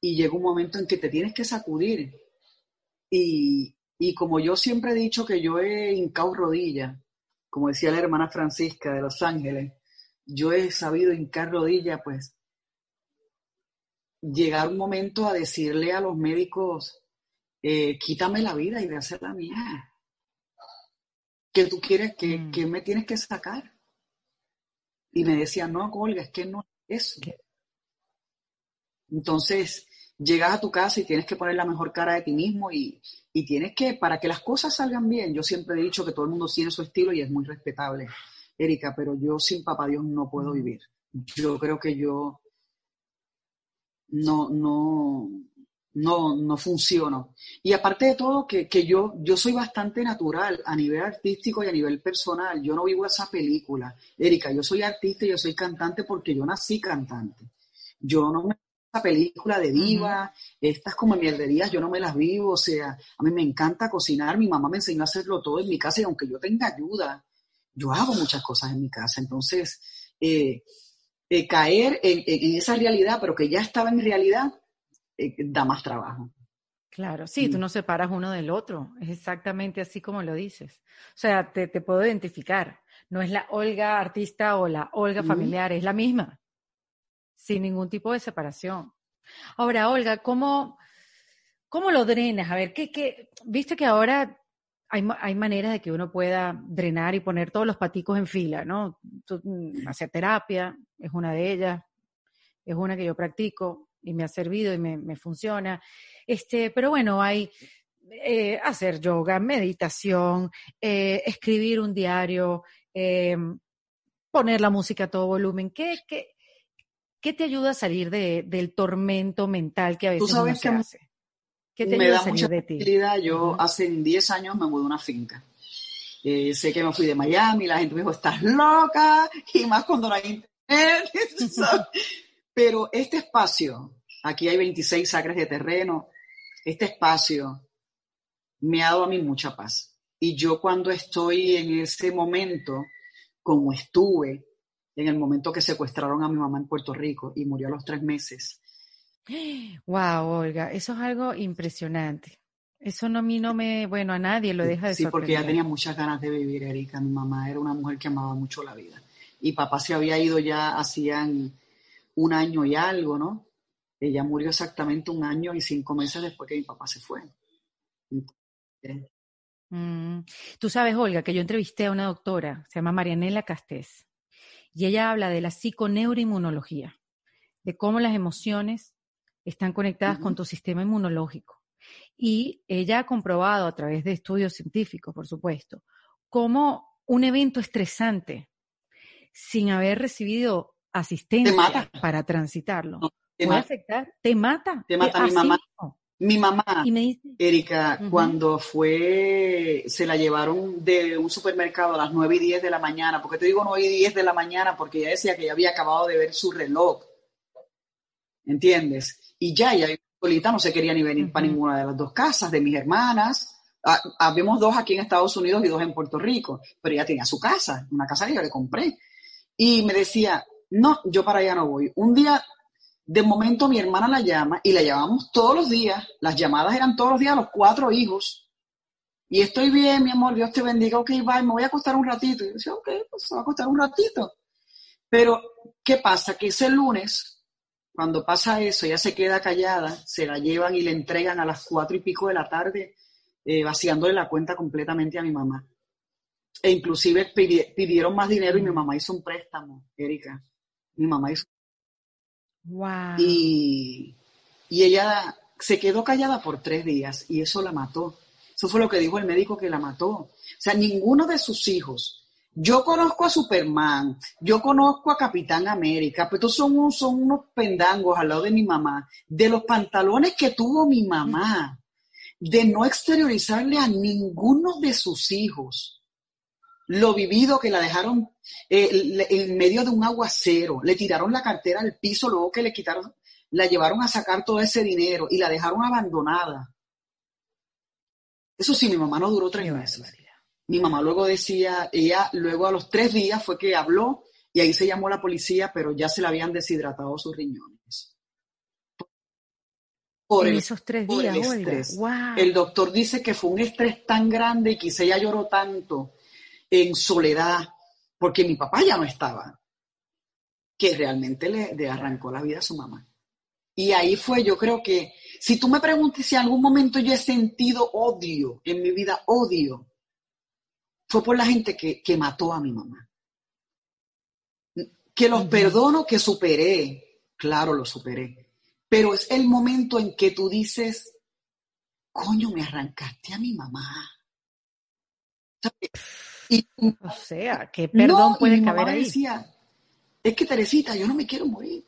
y llega un momento en que te tienes que sacudir. Y, y como yo siempre he dicho que yo he hincado rodilla, como decía la hermana Francisca de Los Ángeles, yo he sabido hincar rodilla, pues llegar un momento a decirle a los médicos, eh, quítame la vida y de hacer la mía. ¿Qué tú quieres? que mm. me tienes que sacar? Y me decía, no, Olga, es que no es eso. Entonces, llegas a tu casa y tienes que poner la mejor cara de ti mismo y, y, tienes que, para que las cosas salgan bien, yo siempre he dicho que todo el mundo tiene su estilo y es muy respetable, Erika, pero yo sin papá Dios no puedo mm. vivir. Yo creo que yo no, no, no, no funciono. Y aparte de todo, que, yo, yo soy bastante natural a nivel artístico y a nivel personal. Yo no vivo esa película. Erika, yo soy artista y yo soy cantante porque yo nací cantante. Yo no me esa película de diva, estas como mierderías, yo no me las vivo, o sea, a mí me encanta cocinar, mi mamá me enseñó a hacerlo todo en mi casa y aunque yo tenga ayuda, yo hago muchas cosas en mi casa. Entonces, eh, eh, caer en, esa realidad, pero que ya estaba en realidad, eh, da más trabajo. Claro, sí, tú mm. no separas uno del otro, es exactamente así como lo dices. O sea, te, puedo identificar, no es la Olga artista o la Olga familiar, es la misma, sin ningún tipo de separación. Ahora, Olga, ¿cómo, cómo lo drenas? A ver, ¿qué, qué? viste que ahora hay, hay, maneras de que uno pueda drenar y poner todos los paticos en fila, ¿no? Mm, hacer terapia es una de ellas, es una que yo practico y me ha servido y me, funciona. Este, pero bueno, hay eh, hacer yoga, meditación, eh, escribir un diario, eh, poner la música a todo volumen. ¿Qué, qué, qué te ayuda a salir de, del tormento mental que a veces uno se hace? Me da mucha tranquilidad. Yo hace 10 años me mudé a una finca. Eh, sé que me fui de Miami, la gente me dijo, estás loca, y más cuando no hay internet. Pero este espacio, aquí hay 26 acres de terreno, este espacio me ha dado a mí mucha paz. Y yo cuando estoy en ese momento, como estuve, en el momento que secuestraron a mi mamá en Puerto Rico y murió a los tres meses. Wow, Olga, eso es algo impresionante. Eso no a mí no me, bueno, a nadie lo deja de Sí, porque ella tenía muchas ganas de vivir, Erika. Mi mamá era una mujer que amaba mucho la vida. Y papá se había ido ya hacían un año y algo, ¿no? Ella murió exactamente un año y cinco meses después que mi papá se fue. Mm. Tú sabes, Olga, que yo entrevisté a una doctora, se llama Marianela Castés, y ella habla de la psiconeuroinmunología, de cómo las emociones están conectadas con tu sistema inmunológico. Y ella ha comprobado a través de estudios científicos, por supuesto, cómo un evento estresante, sin haber recibido asistencia para transitarlo, puede afectar, te mata. Te mata mi mamá. Mi mamá, Erika, cuando fue, se la llevaron de un supermercado a las 9 y 10 de la mañana. ¿Por qué te digo 9 y 10 de la mañana? Porque ella decía que ya había acabado de ver su reloj. ¿Entiendes? Y ya, ella solita no se quería ni venir para ninguna de las dos casas de mis hermanas. Ah, habíamos dos aquí en Estados Unidos y dos en Puerto Rico, pero ella tenía su casa, una casa que yo le compré. Y me decía, no, yo para allá no voy. Un día de momento mi hermana la llama y la llamamos todos los días. Las llamadas eran todos los días los cuatro hijos. Y estoy bien, mi amor, Dios te bendiga. Ok, bye, me voy a acostar un ratito. Y yo decía, ok, pues se va a acostar un ratito. Pero, ¿qué pasa? Que ese lunes, cuando pasa eso, ella se queda callada, se la llevan y le entregan a las cuatro y pico de la tarde, eh, vaciándole la cuenta completamente a mi mamá. E inclusive pidieron más dinero y mi mamá hizo un préstamo, Erika. Mi mamá hizo y, ella se quedó callada por tres días y eso la mató. Eso fue lo que dijo el médico que la mató. O sea, ninguno de sus hijos. Yo conozco a Superman, yo conozco a Capitán América, pero estos son, son unos pendangos al lado de mi mamá, de los pantalones que tuvo mi mamá, de no exteriorizarle a ninguno de sus hijos lo vivido que la dejaron eh, en medio de un aguacero, le tiraron la cartera al piso, luego que le quitaron, la llevaron a sacar todo ese dinero y la dejaron abandonada. Eso sí, mi mamá no duró tres meses. Mi mamá luego decía, ella luego a los tres días fue que habló y ahí se llamó la policía, pero ya se le habían deshidratado sus riñones. Por en esos tres días, el estrés. El doctor dice que fue un estrés tan grande y quizá ella lloró tanto en soledad, porque mi papá ya no estaba, que realmente le, arrancó la vida a su mamá. Y ahí fue, yo creo que, si tú me preguntas si en algún momento yo he sentido odio en mi vida, odio, fue por la gente que, mató a mi mamá. Que los perdono, que superé, claro, lo superé. Pero es el momento en que tú dices, coño, me arrancaste a mi mamá. o sea, ¿qué perdón puede caber ahí? Decía, es que Teresita, yo no me quiero morir.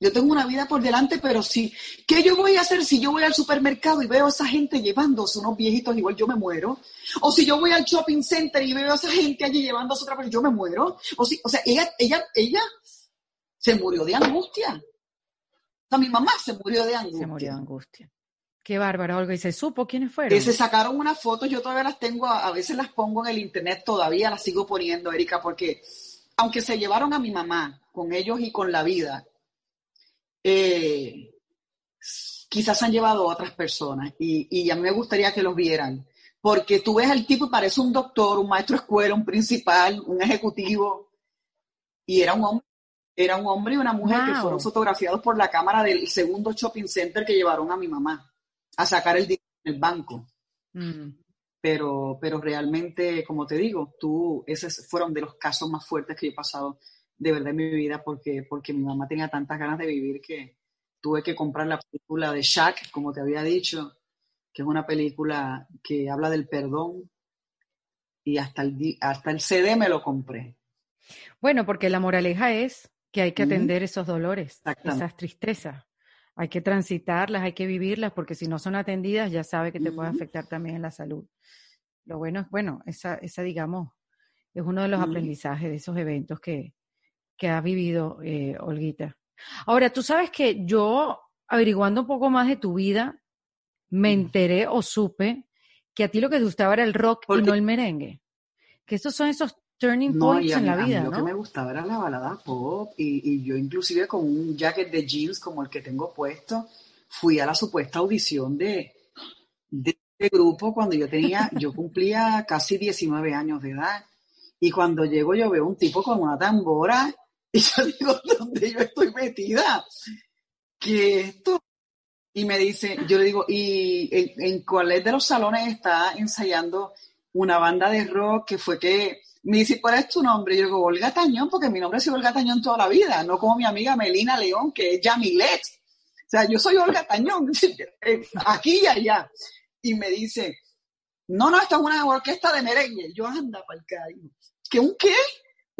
Yo tengo una vida por delante, pero sí. ¿Qué yo voy a hacer si yo voy al supermercado y veo a esa gente llevándose unos viejitos, igual yo me muero? O si yo voy al shopping center y veo a esa gente allí llevándose otra persona, yo me muero. O, si, o sea, ella, ella, ella se murió de angustia. O sea, mi mamá se murió de angustia. Se murió de angustia. Qué bárbaro, Olga. ¿Y se supo quiénes fueron? se sacaron unas fotos, yo todavía las tengo, a, veces las pongo en el internet, todavía las sigo poniendo, Erika, porque aunque se llevaron a mi mamá con ellos y con la vida, eh, quizás han llevado a otras personas y, y a mí me gustaría que los vieran, porque tú ves al tipo y parece un doctor, un maestro de escuela, un principal, un ejecutivo, y era un hombre era un hombre y una mujer que fueron fotografiados por la cámara del segundo shopping center que llevaron a mi mamá a sacar el dinero en el banco. Mm. Pero, pero realmente, como te digo, tú, esos fueron de los casos más fuertes que he pasado de verdad en mi vida porque, porque mi mamá tenía tantas ganas de vivir que tuve que comprar la película de Shaq, como te había dicho, que es una película que habla del perdón y hasta el, hasta el CD me lo compré. Bueno, porque la moraleja es que hay que atender esos dolores, esas tristezas. Hay que transitarlas, hay que vivirlas, porque si no son atendidas ya sabe que te puede afectar también en la salud. Lo bueno es, bueno, esa, esa digamos, es uno de los aprendizajes de esos eventos que, que ha vivido eh, Olguita. Ahora, tú sabes que yo, averiguando un poco más de tu vida, me enteré o supe que a ti lo que te gustaba era el rock y no el merengue. Que estos son esos turning points en la vida, mí lo ¿no? que me gustaba era la balada pop y, y yo inclusive con un jacket de jeans como el que tengo puesto, fui a la supuesta audición de, de este grupo cuando yo tenía, yo cumplía casi 19 años de edad. Y cuando llego yo veo un tipo con una tambora y yo digo, ¿dónde yo estoy metida? ¿Qué es esto? Y me dice, yo le digo, ¿y en, cuál de los salones está ensayando una banda de rock que fue que me dice, ¿cuál es tu nombre? Yo digo, Olga Tañón, porque mi nombre ha sido Olga Tañón toda la vida, no como mi amiga Melina León, que es Yamilet. O sea, yo soy Olga Tañón, aquí y allá. Y me dice, no, no, esta es una orquesta de merengue. Yo, anda, para el ¿Que un qué?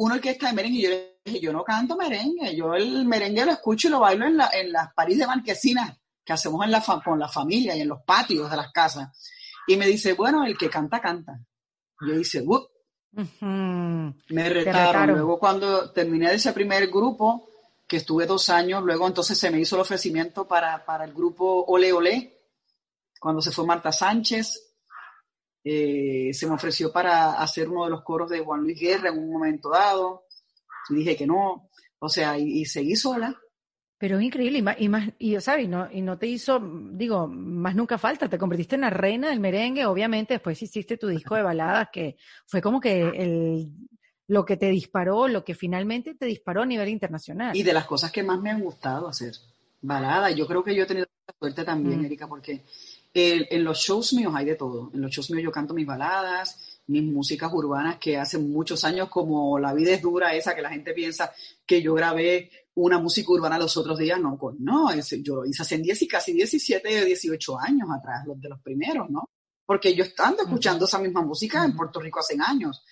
Una orquesta de merengue. Y yo le dije, yo no canto merengue, yo el merengue lo escucho y lo bailo en, la, en las París de Marquesinas que hacemos en la con la familia y en los patios de las casas. Y me dice, bueno, el que canta, canta. Yo dice, uh, me retaron. Luego cuando terminé de ese primer grupo, que estuve dos años, luego entonces se me hizo el ofrecimiento para, para el grupo Ole Ole, cuando se fue Marta Sánchez, eh, se me ofreció para hacer uno de los coros de Juan Luis Guerra en un momento dado, y dije que no, o sea, y, y seguí sola. Pero es increíble y más, y, más, y, ¿sabes? Y no, y no te hizo, digo, más nunca falta, te convertiste en la reina del merengue, obviamente después hiciste tu disco de baladas que fue como que el, lo que te disparó, lo que finalmente te disparó a nivel internacional. Y de las cosas que más me han gustado hacer, balada. Yo creo que yo he tenido suerte también, Mm. Erika, porque el- en los shows míos hay de todo. En los shows míos yo canto mis baladas, mis músicas urbanas que hace muchos años, como La vida es dura, esa que la gente piensa que yo grabé una música urbana los otros días, no, pues no, yo lo hice hace 10 y casi 17, 18 años atrás, los de los primeros, ¿no? Porque yo estando escuchando esa misma música en. Puerto Rico hace años.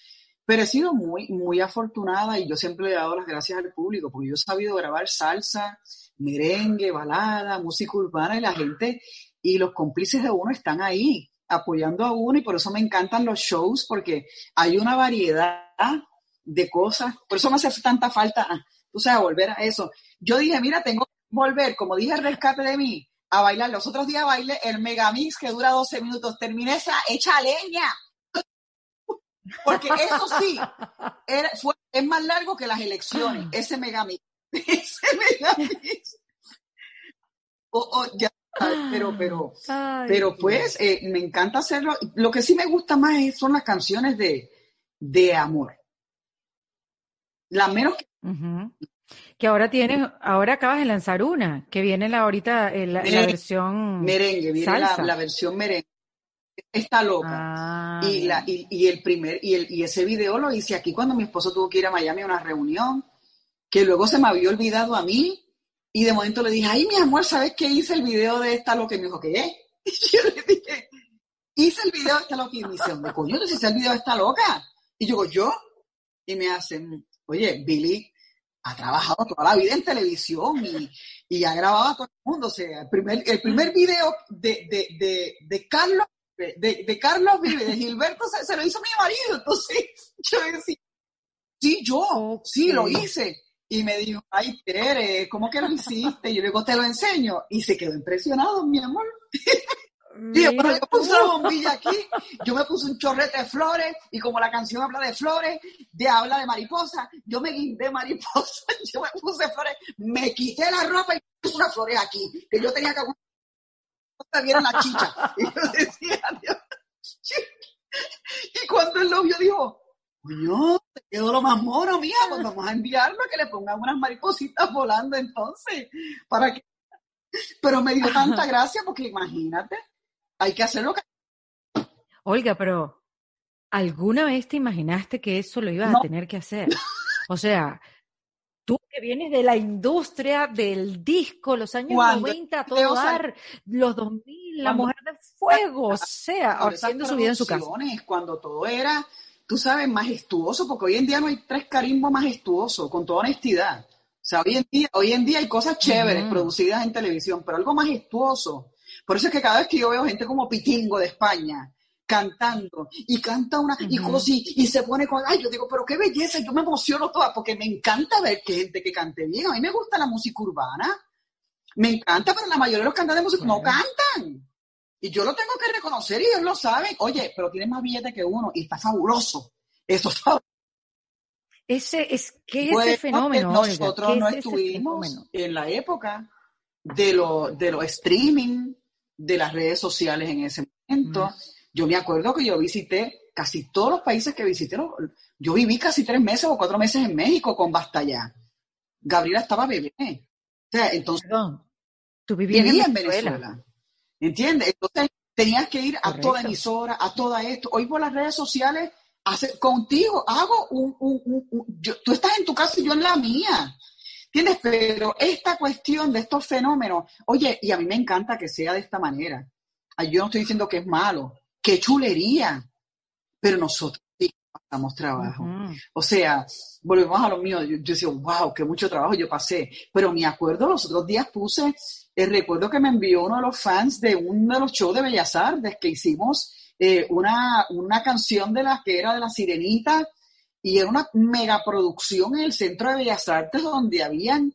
Pero he sido muy, muy afortunada y yo siempre le he dado las gracias al público porque yo he sabido grabar salsa, merengue, balada, música urbana y la gente y los cómplices de uno están ahí apoyando a uno y por eso me encantan los shows porque hay una variedad de cosas. Por eso me hace tanta falta, ah, tú sabes, volver a eso. Yo dije, mira, tengo que volver, como dije, el rescate de mí, a bailar. Los otros días bailé el Megamix que dura 12 minutos. Terminé esa hecha leña. Porque eso sí, era- fue, es más largo que las elecciones, ese megamix. Ese megamix. O- o, ya, pero, pero, Ay, pero pues eh, me encanta hacerlo. Lo que sí me gusta más es- son las canciones de, de amor. La menos que ahora tienes, ahora acabas de lanzar una, que viene la ahorita, eh, la, versión merengue, viene la, versión merengue. Está loca. Ah, Y, la, y el primer, y, el, y ese video lo hice aquí cuando mi esposo tuvo que ir a Miami a una reunión, que luego se me había olvidado a mí, y de momento le dije, ay, mi amor, ¿sabes qué hice el video de esta loca? Y me dijo, ¿qué? Y yo le dije, hice el video de esta loca, y me dice, ¿de coño tú hiciste el video de esta loca? Y yo digo, ¿yo? Y me hacen, oye, Billy ha trabajado toda la vida en televisión y, y ha grabado a todo el mundo. O sea, el primer, el primer video de, de, de, de Carlos, de, de Carlos Vive, de Gilberto, se, se lo hizo mi marido. Entonces, yo decía, sí, yo, sí, lo hice. Y me dijo, ay, Tere, ¿cómo que lo hiciste? Y digo, te lo enseño. Y se quedó impresionado, mi amor. Yo, bueno, yo puse tú. bombilla aquí, yo me puse un chorrete de flores, y como la canción habla de flores, de habla de mariposa, yo me guindé mariposa, yo me puse flores, me quité la ropa y puse unas flores aquí, que yo tenía que viera la chicha. Y yo decía, Dios. Y cuando el novio dijo, coño, te quedó lo más mono, mía, pues vamos a enviarlo a que le pongan unas maripositas volando entonces, para que... Pero me dio tanta gracia porque imagínate, hay que hacerlo Olga, pero ¿alguna vez te imaginaste que eso lo ibas No. a tener que hacer? O sea, tú que vienes de la industria del disco, los años Cuando 90, a el video todo dar, los 2000, la mujer de fuego, o sea, haciendo su vida en su casa. Cuando todo era, tú sabes, majestuoso, porque hoy en día no hay tres carimbos majestuosos, con toda honestidad. O sea, hoy en día, hoy en día hay cosas chéveres producidas en televisión, pero algo majestuoso. Por eso es que cada vez que yo veo gente como Pitingo de España cantando y canta una y, cosas, y, y se pone con, ay, yo digo, pero qué belleza, yo me emociono toda porque me encanta ver que gente que cante bien. A mí me gusta la música urbana, me encanta, pero la mayoría de los cantantes de música no cantan. Y yo lo tengo que reconocer y ellos lo saben. Oye, pero tiene más billete que uno y está fabuloso. Eso está Ese es, ¿Qué es ese fenómeno? Nosotros no estuvimos en la época de lo, de los streaming, de las redes sociales en ese momento. Yo me acuerdo que yo visité casi todos los países que visité. Yo viví casi tres meses o cuatro meses en México con Basta Ya. Gabriela estaba bebé. O sea, entonces. Tú vivías en Venezuela. ¿Entiendes? Entonces tenías que ir a toda emisora, a toda esto. Hoy por las redes sociales, contigo hago un, tú estás en tu casa y yo en la mía. ¿Entiendes? Pero esta cuestión de estos fenómenos, oye, y a mí me encanta que sea de esta manera. Yo no estoy diciendo que es malo, qué chulería, pero nosotros pasamos trabajo. O sea, volvemos a lo mío, yo, decía, wow, qué mucho trabajo yo pasé, pero me acuerdo, los otros días puse el recuerdo que me envió uno de los fans de uno de los shows de Bellas Artes que hicimos eh, una, una canción de la que era de la Sirenita y era una megaproducción en el Centro de Bellas Artes donde habían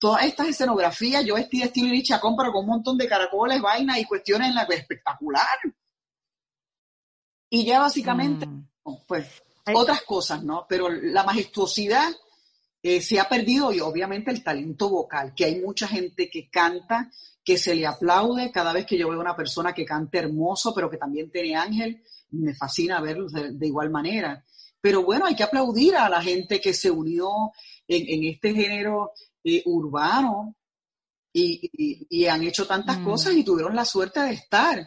todas estas escenografías, yo vestí de estilo y Chacón, pero con un montón de caracoles, vainas y cuestiones en la espectacular. Y ya básicamente, mm. Pues, otras cosas, ¿no? Pero la majestuosidad eh, se ha perdido y obviamente el talento vocal, que hay mucha gente que canta, que se le aplaude cada vez que yo veo una persona que canta hermoso, pero que también tiene ángel, me fascina verlos de igual manera. Pero bueno, hay que aplaudir a la gente que se unió en, este género eh, urbano y, han hecho tantas mm. cosas y tuvieron la suerte de estar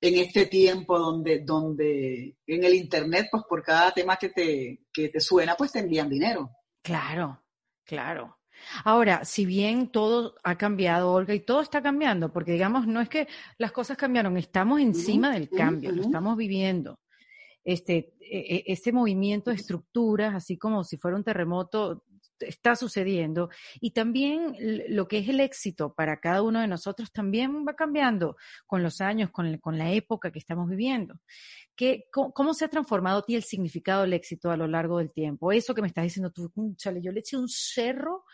en este tiempo donde, donde en el internet, pues por cada tema que te, que te suena, pues te envían dinero. Claro, claro. Ahora, si bien todo ha cambiado, Olga, y todo está cambiando, porque digamos, no es que las cosas cambiaron, estamos encima del cambio, lo estamos viviendo este, este movimiento de estructuras, así como si fuera un terremoto, está sucediendo. Y también lo que es el éxito para cada uno de nosotros también va cambiando con los años, con, la época que estamos viviendo. ¿Qué, cómo, se ha transformado ti el significado del éxito a lo largo del tiempo? Eso que me estás diciendo tú, chale, yo le eché un cerro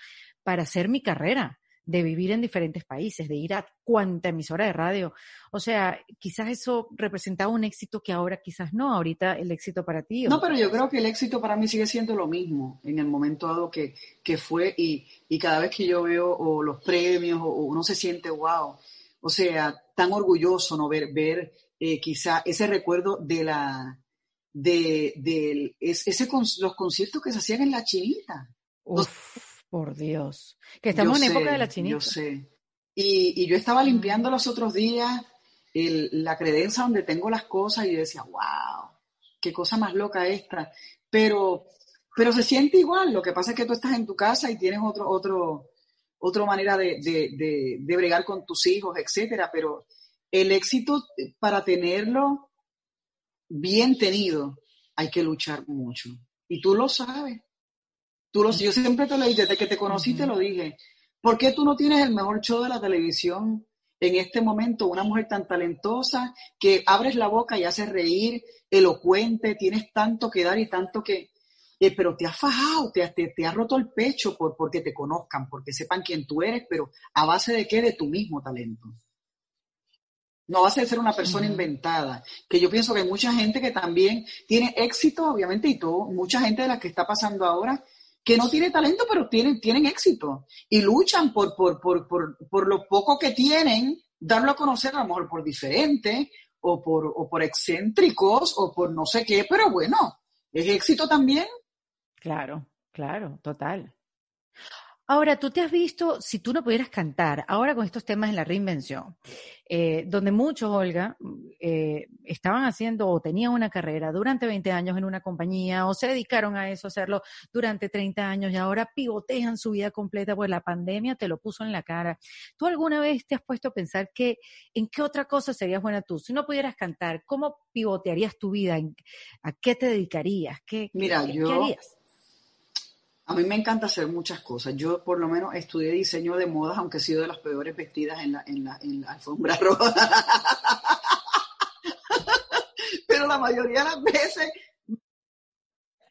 para hacer mi carrera de vivir en diferentes países, de ir a cuánta emisora de radio. O sea, quizás eso representaba un éxito que ahora quizás no, ahorita el éxito para ti. No, pero yo creo que el éxito para mí sigue siendo lo mismo en el momento dado que, que fue y, y, cada vez que yo veo o los premios o, uno se siente wow. O sea, tan orgulloso no ver, ver eh, quizá ese recuerdo de la de, de ese, los conciertos que se hacían en la chinita. Por Dios. Que estamos en época de la chinita. Yo sé. Y, yo estaba limpiando los otros días la credencia donde tengo las cosas y yo decía, wow, qué cosa más loca esta. Pero, pero se siente igual. Lo que pasa es que tú estás en tu casa y tienes otro, otro, otra manera de, de, de bregar con tus hijos, etcétera. Pero el éxito, para tenerlo bien tenido, hay que luchar mucho. Y tú lo sabes. Tú yo siempre te lo dije, desde que te conocí te lo dije. ¿Por qué tú no tienes el mejor show de la televisión en este momento? Una mujer tan talentosa que abres la boca y haces reír, elocuente, tienes tanto que dar y tanto que... Eh, pero te has fajado, te, te, te has roto el pecho por, porque te conozcan, porque sepan quién tú eres, pero a base de qué? De tu mismo talento. No vas a ser una persona inventada. Que yo pienso que hay mucha gente que también tiene éxito, obviamente, y todo, mucha gente de la que está pasando ahora que no tiene talento, pero tienen, tienen éxito y luchan por, por, por, por, por lo poco que tienen, darlo a conocer a lo mejor por diferente o por, o por excéntricos o por no sé qué, pero bueno, es éxito también. Claro, claro, total. Ahora, tú te has visto, si tú no pudieras cantar, ahora con estos temas en la reinvención, eh, donde muchos, Olga, eh, estaban haciendo o tenían una carrera durante 20 años en una compañía o se dedicaron a eso, hacerlo durante 30 años y ahora pivotean su vida completa, pues la pandemia te lo puso en la cara. ¿Tú alguna vez te has puesto a pensar que en qué otra cosa serías buena tú? Si no pudieras cantar, ¿cómo pivotearías tu vida? ¿A qué te dedicarías? ¿Qué, Mira, yo... harías? A mí me encanta hacer muchas cosas. Yo por lo menos estudié diseño de modas, aunque he sido de las peores vestidas en la, en la, en la alfombra roja. Pero la mayoría de las veces,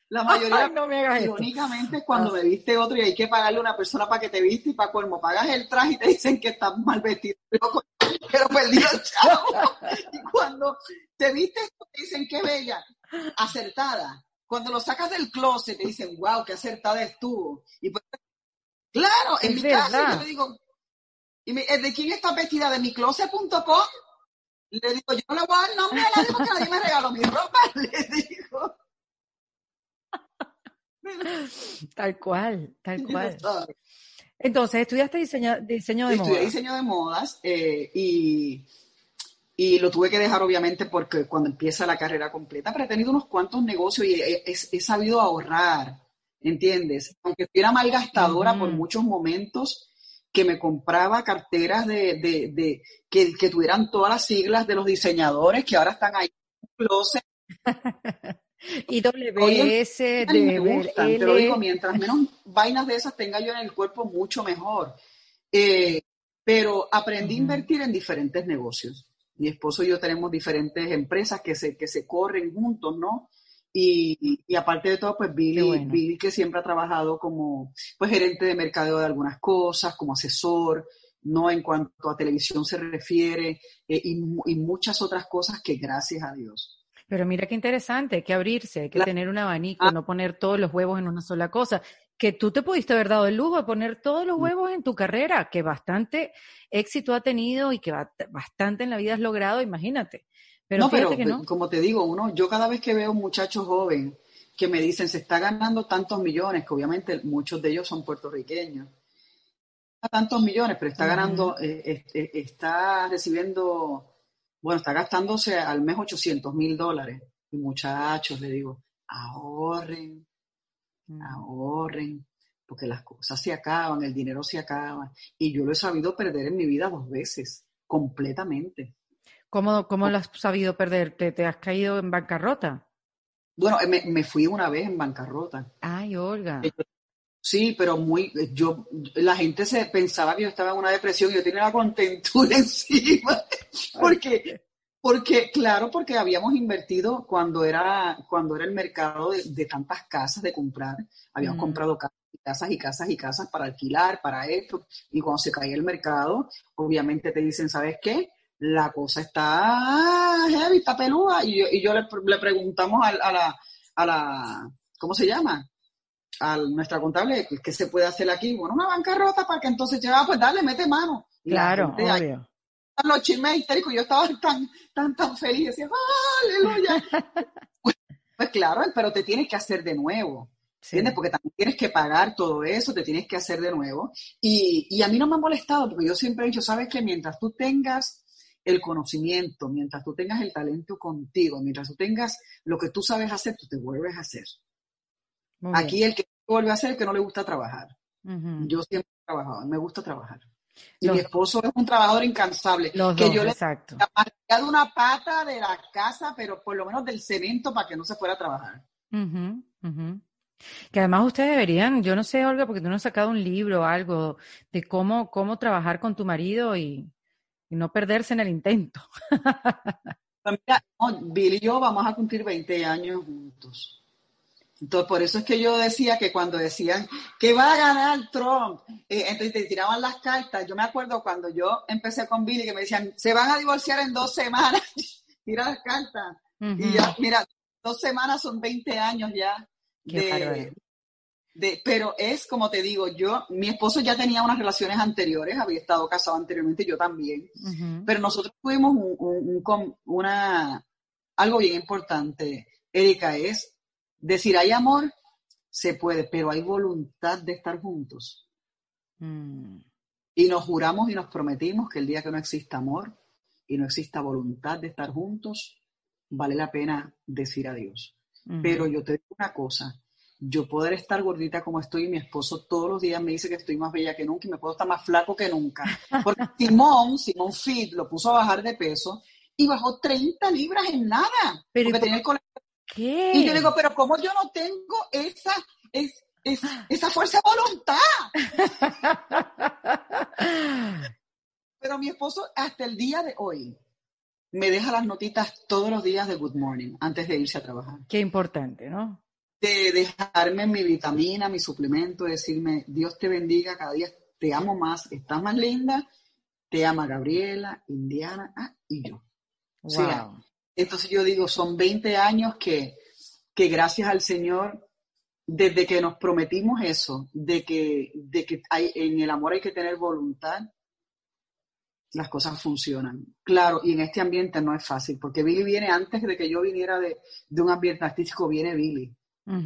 la mayoría, no me hagas irónicamente, cuando me viste otro y hay que pagarle a una persona para que te viste y para colmo pagas el traje y te dicen que estás mal vestido. Pero, perdí el chavo. Y cuando te viste, te dicen que bella, acertada cuando lo sacas del closet te dicen, wow, qué acertada estuvo. Y pues, claro, en mi casa yo le digo, y me, ¿de quién está vestida? ¿De mi closet.com? Le digo, yo no le voy a dar nombre a nadie porque nadie me regaló mi ropa, le digo. Tal cual, tal cual. Entonces, estudiaste diseño, diseño de modas. Estudié diseño de modas eh, y, y, lo tuve que dejar obviamente porque cuando empieza la carrera completa, pero he tenido unos cuantos negocios y he, sabido ahorrar, ¿entiendes? Aunque fuera malgastadora por muchos momentos, que me compraba carteras de, de, de que, que, tuvieran todas las siglas de los diseñadores que ahora están ahí en el closet. Y WS, de me te lo digo, mientras menos vainas de esas tenga yo en el cuerpo, mucho mejor. Eh, pero aprendí a invertir en diferentes negocios. Mi esposo y yo tenemos diferentes empresas que se, que se corren juntos, ¿no? Y, y, aparte de todo, pues Billy, Billy, que siempre ha trabajado como pues, gerente de mercadeo de algunas cosas, como asesor, no en cuanto a televisión se refiere, eh, y, y, muchas otras cosas que gracias a Dios pero mira qué interesante, hay que abrirse, hay que tener un abanico, ah. no poner todos los huevos en una sola cosa. Que tú te pudiste haber dado el lujo de poner todos los mm. huevos en tu carrera, que bastante éxito ha tenido y que bastante en la vida has logrado, imagínate. Pero no, pero que no. como te digo, uno, yo cada vez que veo un muchacho joven que me dicen se está ganando tantos millones, que obviamente muchos de ellos son puertorriqueños, tantos millones, pero está ganando, eh, está recibiendo bueno, está gastándose al mes 800 mil dólares. Y muchachos, le digo, ahorren. Ahorren, porque las cosas se acaban, el dinero se acaba. Y yo lo he sabido perder en mi vida dos veces, completamente. ¿Cómo, cómo lo has sabido perder? ¿Te, has caído en bancarrota? Bueno, me, me, fui una vez en bancarrota. Ay, Olga. Sí, pero muy, yo, la gente se pensaba que yo estaba en una depresión y yo tenía la contentura encima, porque, porque, claro, porque habíamos invertido cuando era, cuando era el mercado de, tantas casas de comprar, habíamos comprado casas y casas y casas para alquilar, para esto, y cuando se caía el mercado, obviamente te dicen, ¿sabes qué? La cosa está heavy, está pelúa, y yo, y yo le, le preguntamos a, a la, a la, ¿cómo se llama? a nuestra contable, ¿qué se puede hacer aquí? Bueno, una bancarrota para que entonces ya, ah, pues dale, mete mano. claro, obvio. Los chismes histéricos, yo estaba tan, tan, tan feliz, decía, aleluya. pues, pues, claro, pero te tienes que hacer de nuevo. ¿Entiendes? Porque también tienes que pagar todo eso, te tienes que hacer de nuevo. Y, y a mí no me ha molestado, porque yo siempre he dicho, sabes que mientras tú tengas el conocimiento, mientras tú tengas el talento contigo, mientras tú tengas lo que tú sabes hacer, tú te vuelves a hacer. Aquí el que vuelve a hacer el que no le gusta trabajar. Yo siempre he trabajado, me gusta trabajar. Y mi esposo es un trabajador incansable. que yo exacto. le he una pata de la casa, pero por lo menos del cemento para que no se fuera a trabajar. Que además ustedes deberían, yo no sé, Olga, porque tú no has sacado un libro o algo de cómo, cómo trabajar con tu marido y, no perderse en el intento. Pues mira, Bill y yo vamos a cumplir 20 años juntos. Entonces, por eso es que yo decía que cuando decían que va a ganar Trump, eh, entonces te tiraban las cartas. Yo me acuerdo cuando yo empecé con Billy que me decían, se van a divorciar en dos semanas. Tira las cartas. Y ya, mira, dos semanas son 20 años ya. De, de, pero es como te digo, yo, mi esposo ya tenía unas relaciones anteriores, había estado casado anteriormente, yo también. Pero nosotros tuvimos un, un, una, algo bien importante, Erika, es Decir, hay amor, se puede, pero hay voluntad de estar juntos. Mm. Y nos juramos y nos prometimos que el día que no exista amor y no exista voluntad de estar juntos, vale la pena decir adiós. Pero yo te digo una cosa, yo poder estar gordita como estoy y mi esposo todos los días me dice que estoy más bella que nunca y me puedo estar más flaco que nunca. Porque Simón, Simón Fit, lo puso a bajar de peso y bajó 30 libras en nada. Pero porque tenía el y yo digo, pero ¿cómo yo no tengo esa, esa fuerza de voluntad? pero mi esposo hasta el día de hoy me deja las notitas todos los días de Good Morning antes de irse a trabajar. Qué importante, ¿no? De dejarme mi vitamina, mi suplemento, decirme, Dios te bendiga, cada día te amo más, estás más linda, te ama Gabriela, Indiana ah, y yo. Wow. Entonces yo digo, son 20 años que, que gracias al Señor, desde que nos prometimos eso, de que, de que hay, en el amor hay que tener voluntad, las cosas funcionan. Claro, y en este ambiente no es fácil, porque Billy viene antes de que yo viniera de, un ambiente artístico, viene Billy.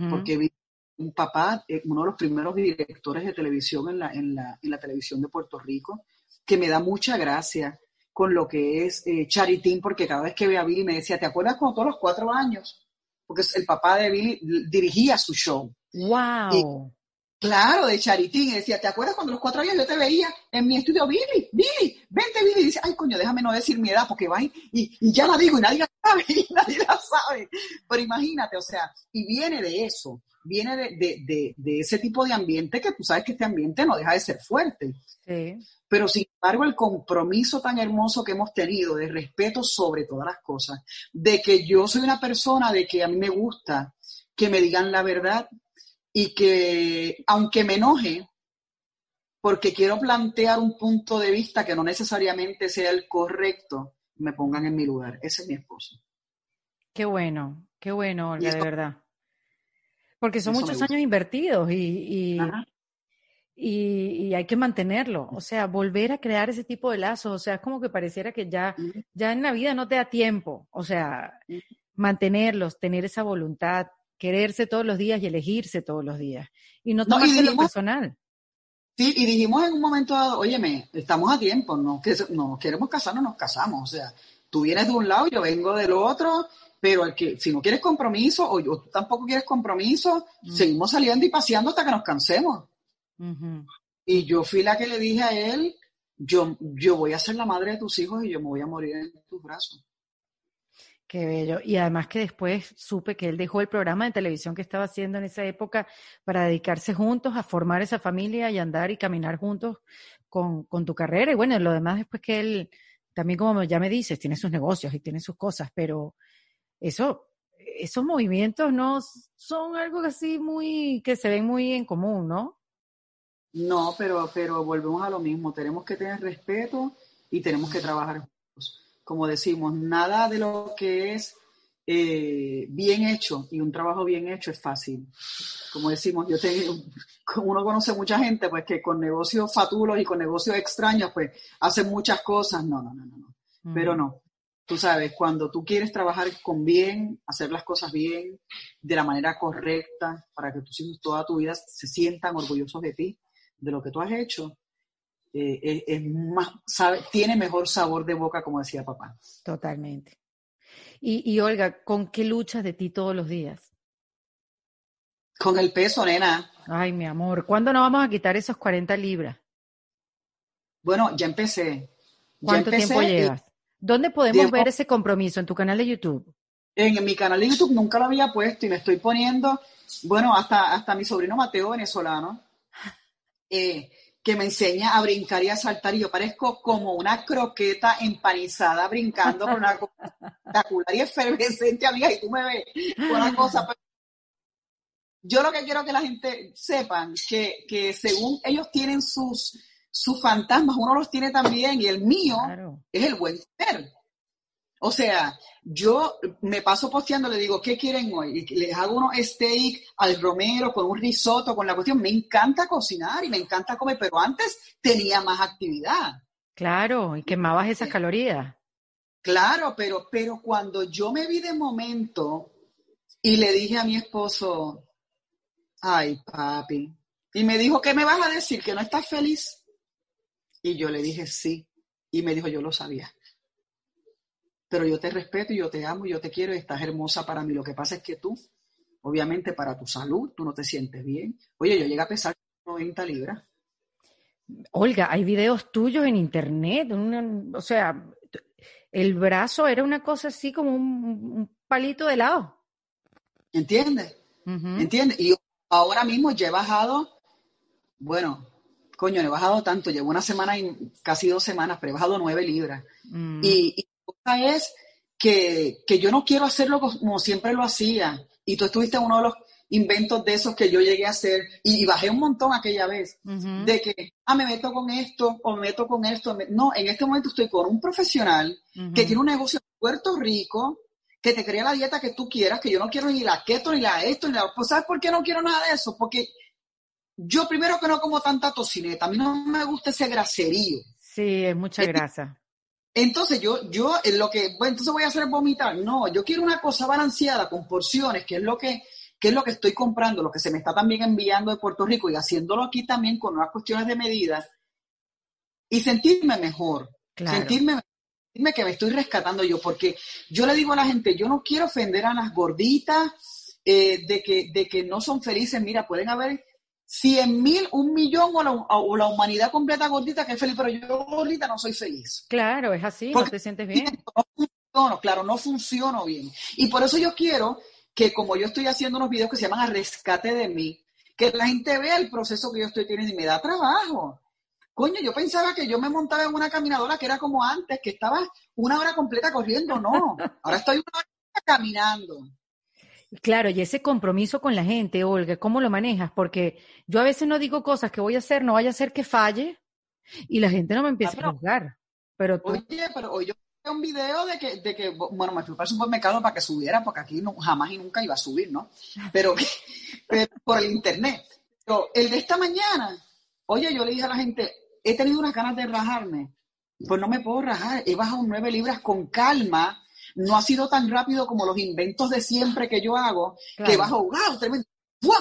Porque Billy, un papá, eh, uno de los primeros directores de televisión en la, en la, en la televisión de Puerto Rico, que me da mucha gracia con lo que es eh, Charitín, porque cada vez que ve a Billy me decía, ¿te acuerdas cuando todos los cuatro años? Porque el papá de Billy dirigía su show. ¡Wow! Claro, de Charitín. decía, ¿te acuerdas cuando los cuatro años yo te veía en mi estudio? Billy, Billy, vente Billy. Y dice, ay coño, déjame no decir mi edad porque va y, y, ya la digo y nadie la sabe, y nadie la sabe. Pero imagínate, o sea, y viene de eso, viene de, de, de, de, ese tipo de ambiente que tú sabes que este ambiente no deja de ser fuerte. Sí. Pero sin embargo, el compromiso tan hermoso que hemos tenido de respeto sobre todas las cosas, de que yo soy una persona de que a mí me gusta que me digan la verdad, y que aunque me enoje, porque quiero plantear un punto de vista que no necesariamente sea el correcto, me pongan en mi lugar. Ese es mi esposo. Qué bueno, qué bueno, Olga, de verdad. Porque son muchos años invertidos y, y, hay que mantenerlo. O sea, volver a crear ese tipo de lazos. O sea, es como que pareciera que ya, ya en la vida no te da tiempo. O sea, mantenerlos, tener esa voluntad, quererse todos los días y elegirse todos los días. Y no tomarse lo personal. Sí, y dijimos en un momento dado, óyeme, estamos a tiempo, no, que, no queremos casarnos, nos casamos. O sea, tú vienes de un lado y yo vengo del otro, pero el que, si no quieres compromiso o, tú tampoco quieres compromiso, mm. seguimos saliendo y paseando hasta que nos cansemos. Y yo fui la que le dije a él, yo, yo voy a ser la madre de tus hijos y yo me voy a morir en tus brazos. Qué bello. Y además que después supe que él dejó el programa de televisión que estaba haciendo en esa época para dedicarse juntos a formar esa familia y andar y caminar juntos con, con tu carrera. Y bueno, lo demás después que él, también como ya me dices, tiene sus negocios y tiene sus cosas, pero eso, esos movimientos no son algo así muy, que se ven muy en común, ¿no? No, pero, pero volvemos a lo mismo. Tenemos que tener respeto y tenemos que trabajar como decimos, nada de lo que es eh, bien hecho y un trabajo bien hecho es fácil. Como decimos, yo tengo, uno conoce mucha gente, pues que con negocios fatulos y con negocios extraños, pues hacen muchas cosas. No, no, no, no, no. Pero no. Tú sabes, cuando tú quieres trabajar con bien, hacer las cosas bien, de la manera correcta, para que tus hijos toda tu vida se sientan orgullosos de ti, de lo que tú has hecho, eh, es, más, sabe, tiene mejor sabor de boca, como decía papá. Totalmente. Y, y, Olga, ¿con qué luchas de ti todos los días? Con el peso, nena. Ay, mi amor, ¿cuándo nos vamos a quitar esos 40 libras? Bueno, ya empecé. ¿Cuánto tiempo llevas? ¿Dónde podemos ver ese compromiso? ¿En tu canal de YouTube? En, mi canal de YouTube nunca lo había puesto y me estoy poniendo, bueno, hasta, hasta mi sobrino Mateo, venezolano, eh, que me enseña a brincar y a saltar y yo parezco como una croqueta empanizada brincando con una cosa espectacular y efervescente, amiga, y tú me ves una cosa. Yo lo que quiero que la gente sepan que, que según ellos tienen sus, sus fantasmas, uno los tiene también y el mío es el buen ser. O sea, yo me paso posteando, le digo, ¿qué quieren hoy? les hago unos steak al romero con un risotto, con la cuestión. Me encanta cocinar y me encanta comer, pero antes tenía más actividad. Claro, y quemabas esas calorías. Claro, pero, pero cuando yo me vi de momento y le dije a mi esposo, ay, papi, y me dijo, ¿qué me vas a decir? ¿Que no estás feliz? Y yo le dije, sí. Y me dijo, yo lo sabía pero yo te respeto y yo te amo y yo te quiero y estás hermosa para mí. Lo que pasa es que tú, obviamente para tu salud, tú no te sientes bien. Oye, yo llegué a pesar 90 libras. Olga, hay videos tuyos en internet, o sea, el brazo era una cosa así como un, palito de helado. ¿Entiendes? ¿Entiendes? Y ahora mismo ya he bajado, bueno, coño, he bajado tanto, llevo una semana y casi dos semanas, pero he bajado nueve libras. Mm. y cosa es que, yo no quiero hacerlo como siempre lo hacía. Y tú estuviste en uno de los inventos de esos que yo llegué a hacer y, bajé un montón aquella vez. De que, ah, me meto con esto o me meto con esto. No, en este momento estoy con un profesional que tiene un negocio en Puerto Rico, que te crea la dieta que tú quieras, que yo no quiero ni la keto, ni la esto, ni la... Pues ¿sabes por qué no quiero nada de eso? Porque yo primero que no como tanta tocineta, a mí no me gusta ese graserío. Sí, es mucha grasa. Entonces yo, yo, lo que, bueno, entonces voy a hacer vomitar. No, yo quiero una cosa balanceada con porciones, que es lo que, que es lo que estoy comprando, lo que se me está también enviando de Puerto Rico y haciéndolo aquí también con unas cuestiones de medidas y sentirme mejor, sentirme, sentirme que me estoy rescatando yo, porque yo le digo a la gente, yo no quiero ofender a las gorditas eh, de, que, de que no son felices, mira, pueden haber 100 mil, un millón o la, humanidad completa gordita que es feliz, pero yo gordita no soy feliz. Claro, es así, no te sientes bien. No funciono, claro, no funciono bien. Y por eso yo quiero que como yo estoy haciendo unos videos que se llaman a rescate de mí, que la gente vea el proceso que yo estoy teniendo y me da trabajo. Coño, yo pensaba que yo me montaba en una caminadora que era como antes, que estaba una hora completa corriendo, no. Ahora estoy una hora caminando. Claro, y ese compromiso con la gente, Olga, ¿cómo lo manejas? Porque yo a veces no digo cosas que voy a hacer, no vaya a ser que falle y la gente no me empiece a juzgar. Pero Oye, pero hoy yo vi un video de que, de que, bueno, me fui para el supermercado para que subiera, porque aquí no, jamás y nunca iba a subir, ¿no? Pero, por el internet. Pero el de esta mañana, oye, yo le dije a la gente, he tenido unas ganas de rajarme. Pues no me puedo rajar, he bajado nueve libras con calma no ha sido tan rápido como los inventos de siempre que yo hago, que bajo, wow, tremendo,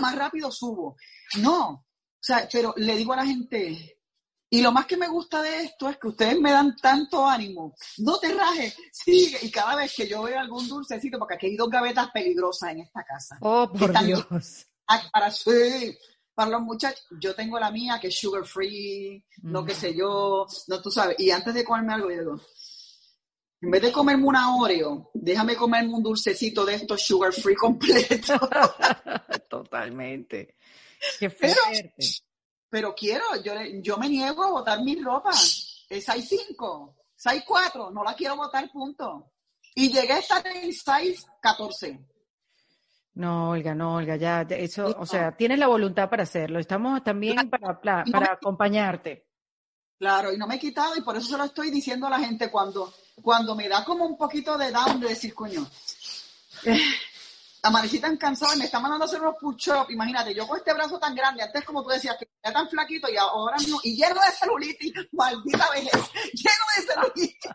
más rápido subo. No, o sea, pero le digo a la gente, y lo más que me gusta de esto es que ustedes me dan tanto ánimo. No te rajes, sigue. Y cada vez que yo veo algún dulcecito, porque aquí hay dos gavetas peligrosas en esta casa. Oh, por Dios. Para, sí, para los muchachos, yo tengo la mía que es sugar free, no que sé yo, no tú sabes. Y antes de comerme algo, yo digo, en vez de comerme una Oreo, déjame comerme un dulcecito de estos sugar free completo. Totalmente. Qué fuerte. Pero, quiero, yo, yo me niego a botar mi ropa. Es size 5, size 4, no la quiero botar, punto. Y llegué a estar en size 14. No, Olga, no, Olga, ya, eso, o sea, tienes la voluntad para hacerlo. Estamos también para, para acompañarte. Claro, y no me he quitado y por eso se lo estoy diciendo a la gente cuando cuando me da como un poquito de down de decir, coño, eh, amanecí tan cansado y me está mandando a hacer unos push-ups. Imagínate, yo con este brazo tan grande, antes como tú decías, que era tan flaquito y ahora mismo, y lleno de celulitis, maldita vejez, lleno de celulitis.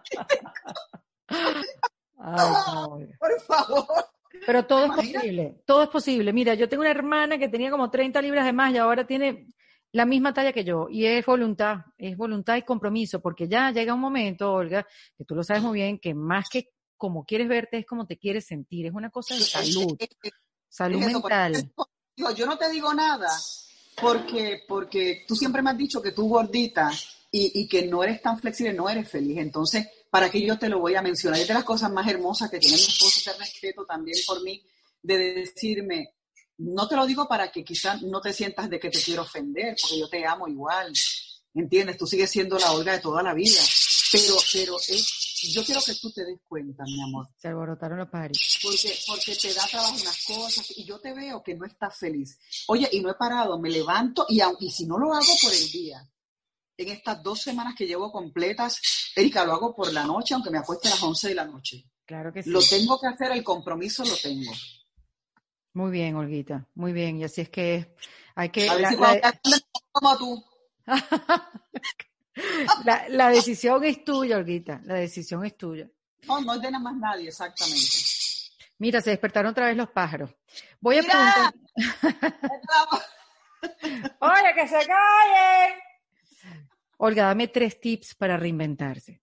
por favor. Pero todo es posible, todo es posible. Mira, yo tengo una hermana que tenía como 30 libras de más y ahora tiene la misma talla que yo y es voluntad, es voluntad y compromiso, porque ya llega un momento, Olga, que tú lo sabes muy bien, que más que como quieres verte es como te quieres sentir, es una cosa de salud, salud mental. yo no te digo nada porque, porque tú siempre me has dicho que tú gordita y, y, que no eres tan flexible, no eres feliz. Entonces, ¿para qué yo te lo voy a mencionar? Es de las cosas más hermosas que tiene mi esposo, te respeto también por mí, de decirme, no te lo digo para que quizás no te sientas de que te quiero ofender, porque yo te amo igual. ¿Entiendes? Tú sigues siendo la Olga de toda la vida. Pero, pero yo quiero que tú te des cuenta, mi amor. Se alborotaron los paris. Porque, porque te da trabajo unas cosas y yo te veo que no estás feliz. Oye, y no he parado, me levanto y, y si no lo hago por el día, en estas dos semanas que llevo completas, Erika, lo hago por la noche, aunque me acueste a las 11 de la noche. Claro que sí. Lo tengo que hacer, el compromiso lo tengo. Muy bien, Olguita, muy bien. Y así es que hay que... como tú. la, decisión es tuya, Olguita, la decisión es tuya. No, no es de nada más nadie, exactamente. Mira, se despertaron otra vez los pájaros. Voy a preguntar... ¡Oye, que se callen! Olga, dame tres tips para reinventarse.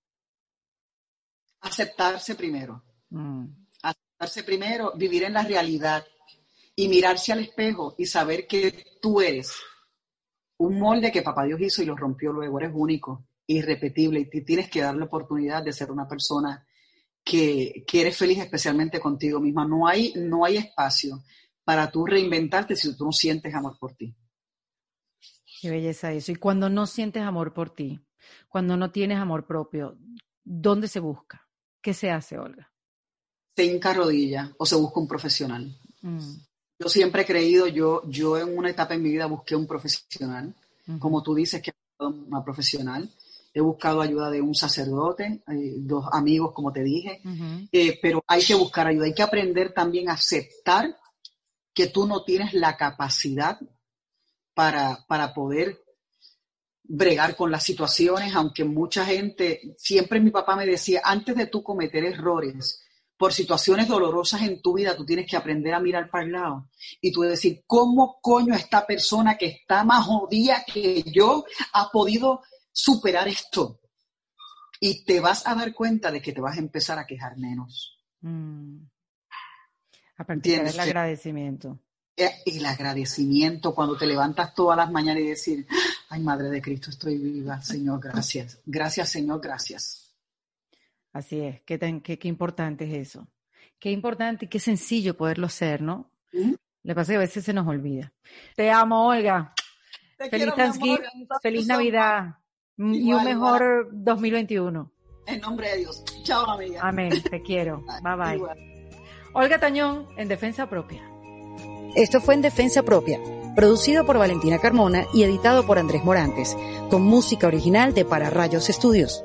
Aceptarse primero. Mm. Aceptarse primero, vivir en la realidad y mirarse al espejo y saber que tú eres un molde que papá Dios hizo y lo rompió luego, eres único, irrepetible y tienes que dar la oportunidad de ser una persona que, que, eres feliz especialmente contigo misma. No hay, no hay espacio para tú reinventarte si tú no sientes amor por ti. Qué belleza eso. Y cuando no sientes amor por ti, cuando no tienes amor propio, ¿dónde se busca? ¿Qué se hace, Olga? Se hinca rodilla o se busca un profesional. Mm. Yo siempre he creído, yo, yo en una etapa en mi vida busqué un profesional, como tú dices que una profesional, he buscado ayuda de un sacerdote, eh, dos amigos, como te dije, eh, pero hay que buscar ayuda, hay que aprender también a aceptar que tú no tienes la capacidad para, para poder bregar con las situaciones, aunque mucha gente, siempre mi papá me decía, antes de tú cometer errores por situaciones dolorosas en tu vida, tú tienes que aprender a mirar para el lado y tú decir, ¿cómo coño esta persona que está más jodida que yo ha podido superar esto? Y te vas a dar cuenta de que te vas a empezar a quejar menos. Mm. A partir del agradecimiento. Eh, el agradecimiento cuando te levantas todas las mañanas y decir, ay Madre de Cristo, estoy viva, Señor, gracias. Gracias, Señor, gracias. Así es, qué, qué, importante es eso. Qué importante y qué sencillo poderlo ser, ¿no? Le pasa que a veces se nos olvida. Te amo, Olga. feliz Thanksgiving, feliz Navidad y un mejor 2021. En nombre de Dios. Chao, amiga. Amén, te quiero. bye bye. Olga Tañón, en Defensa Propia. Esto fue En Defensa Propia, producido por Valentina Carmona y editado por Andrés Morantes, con música original de Para Rayos Estudios.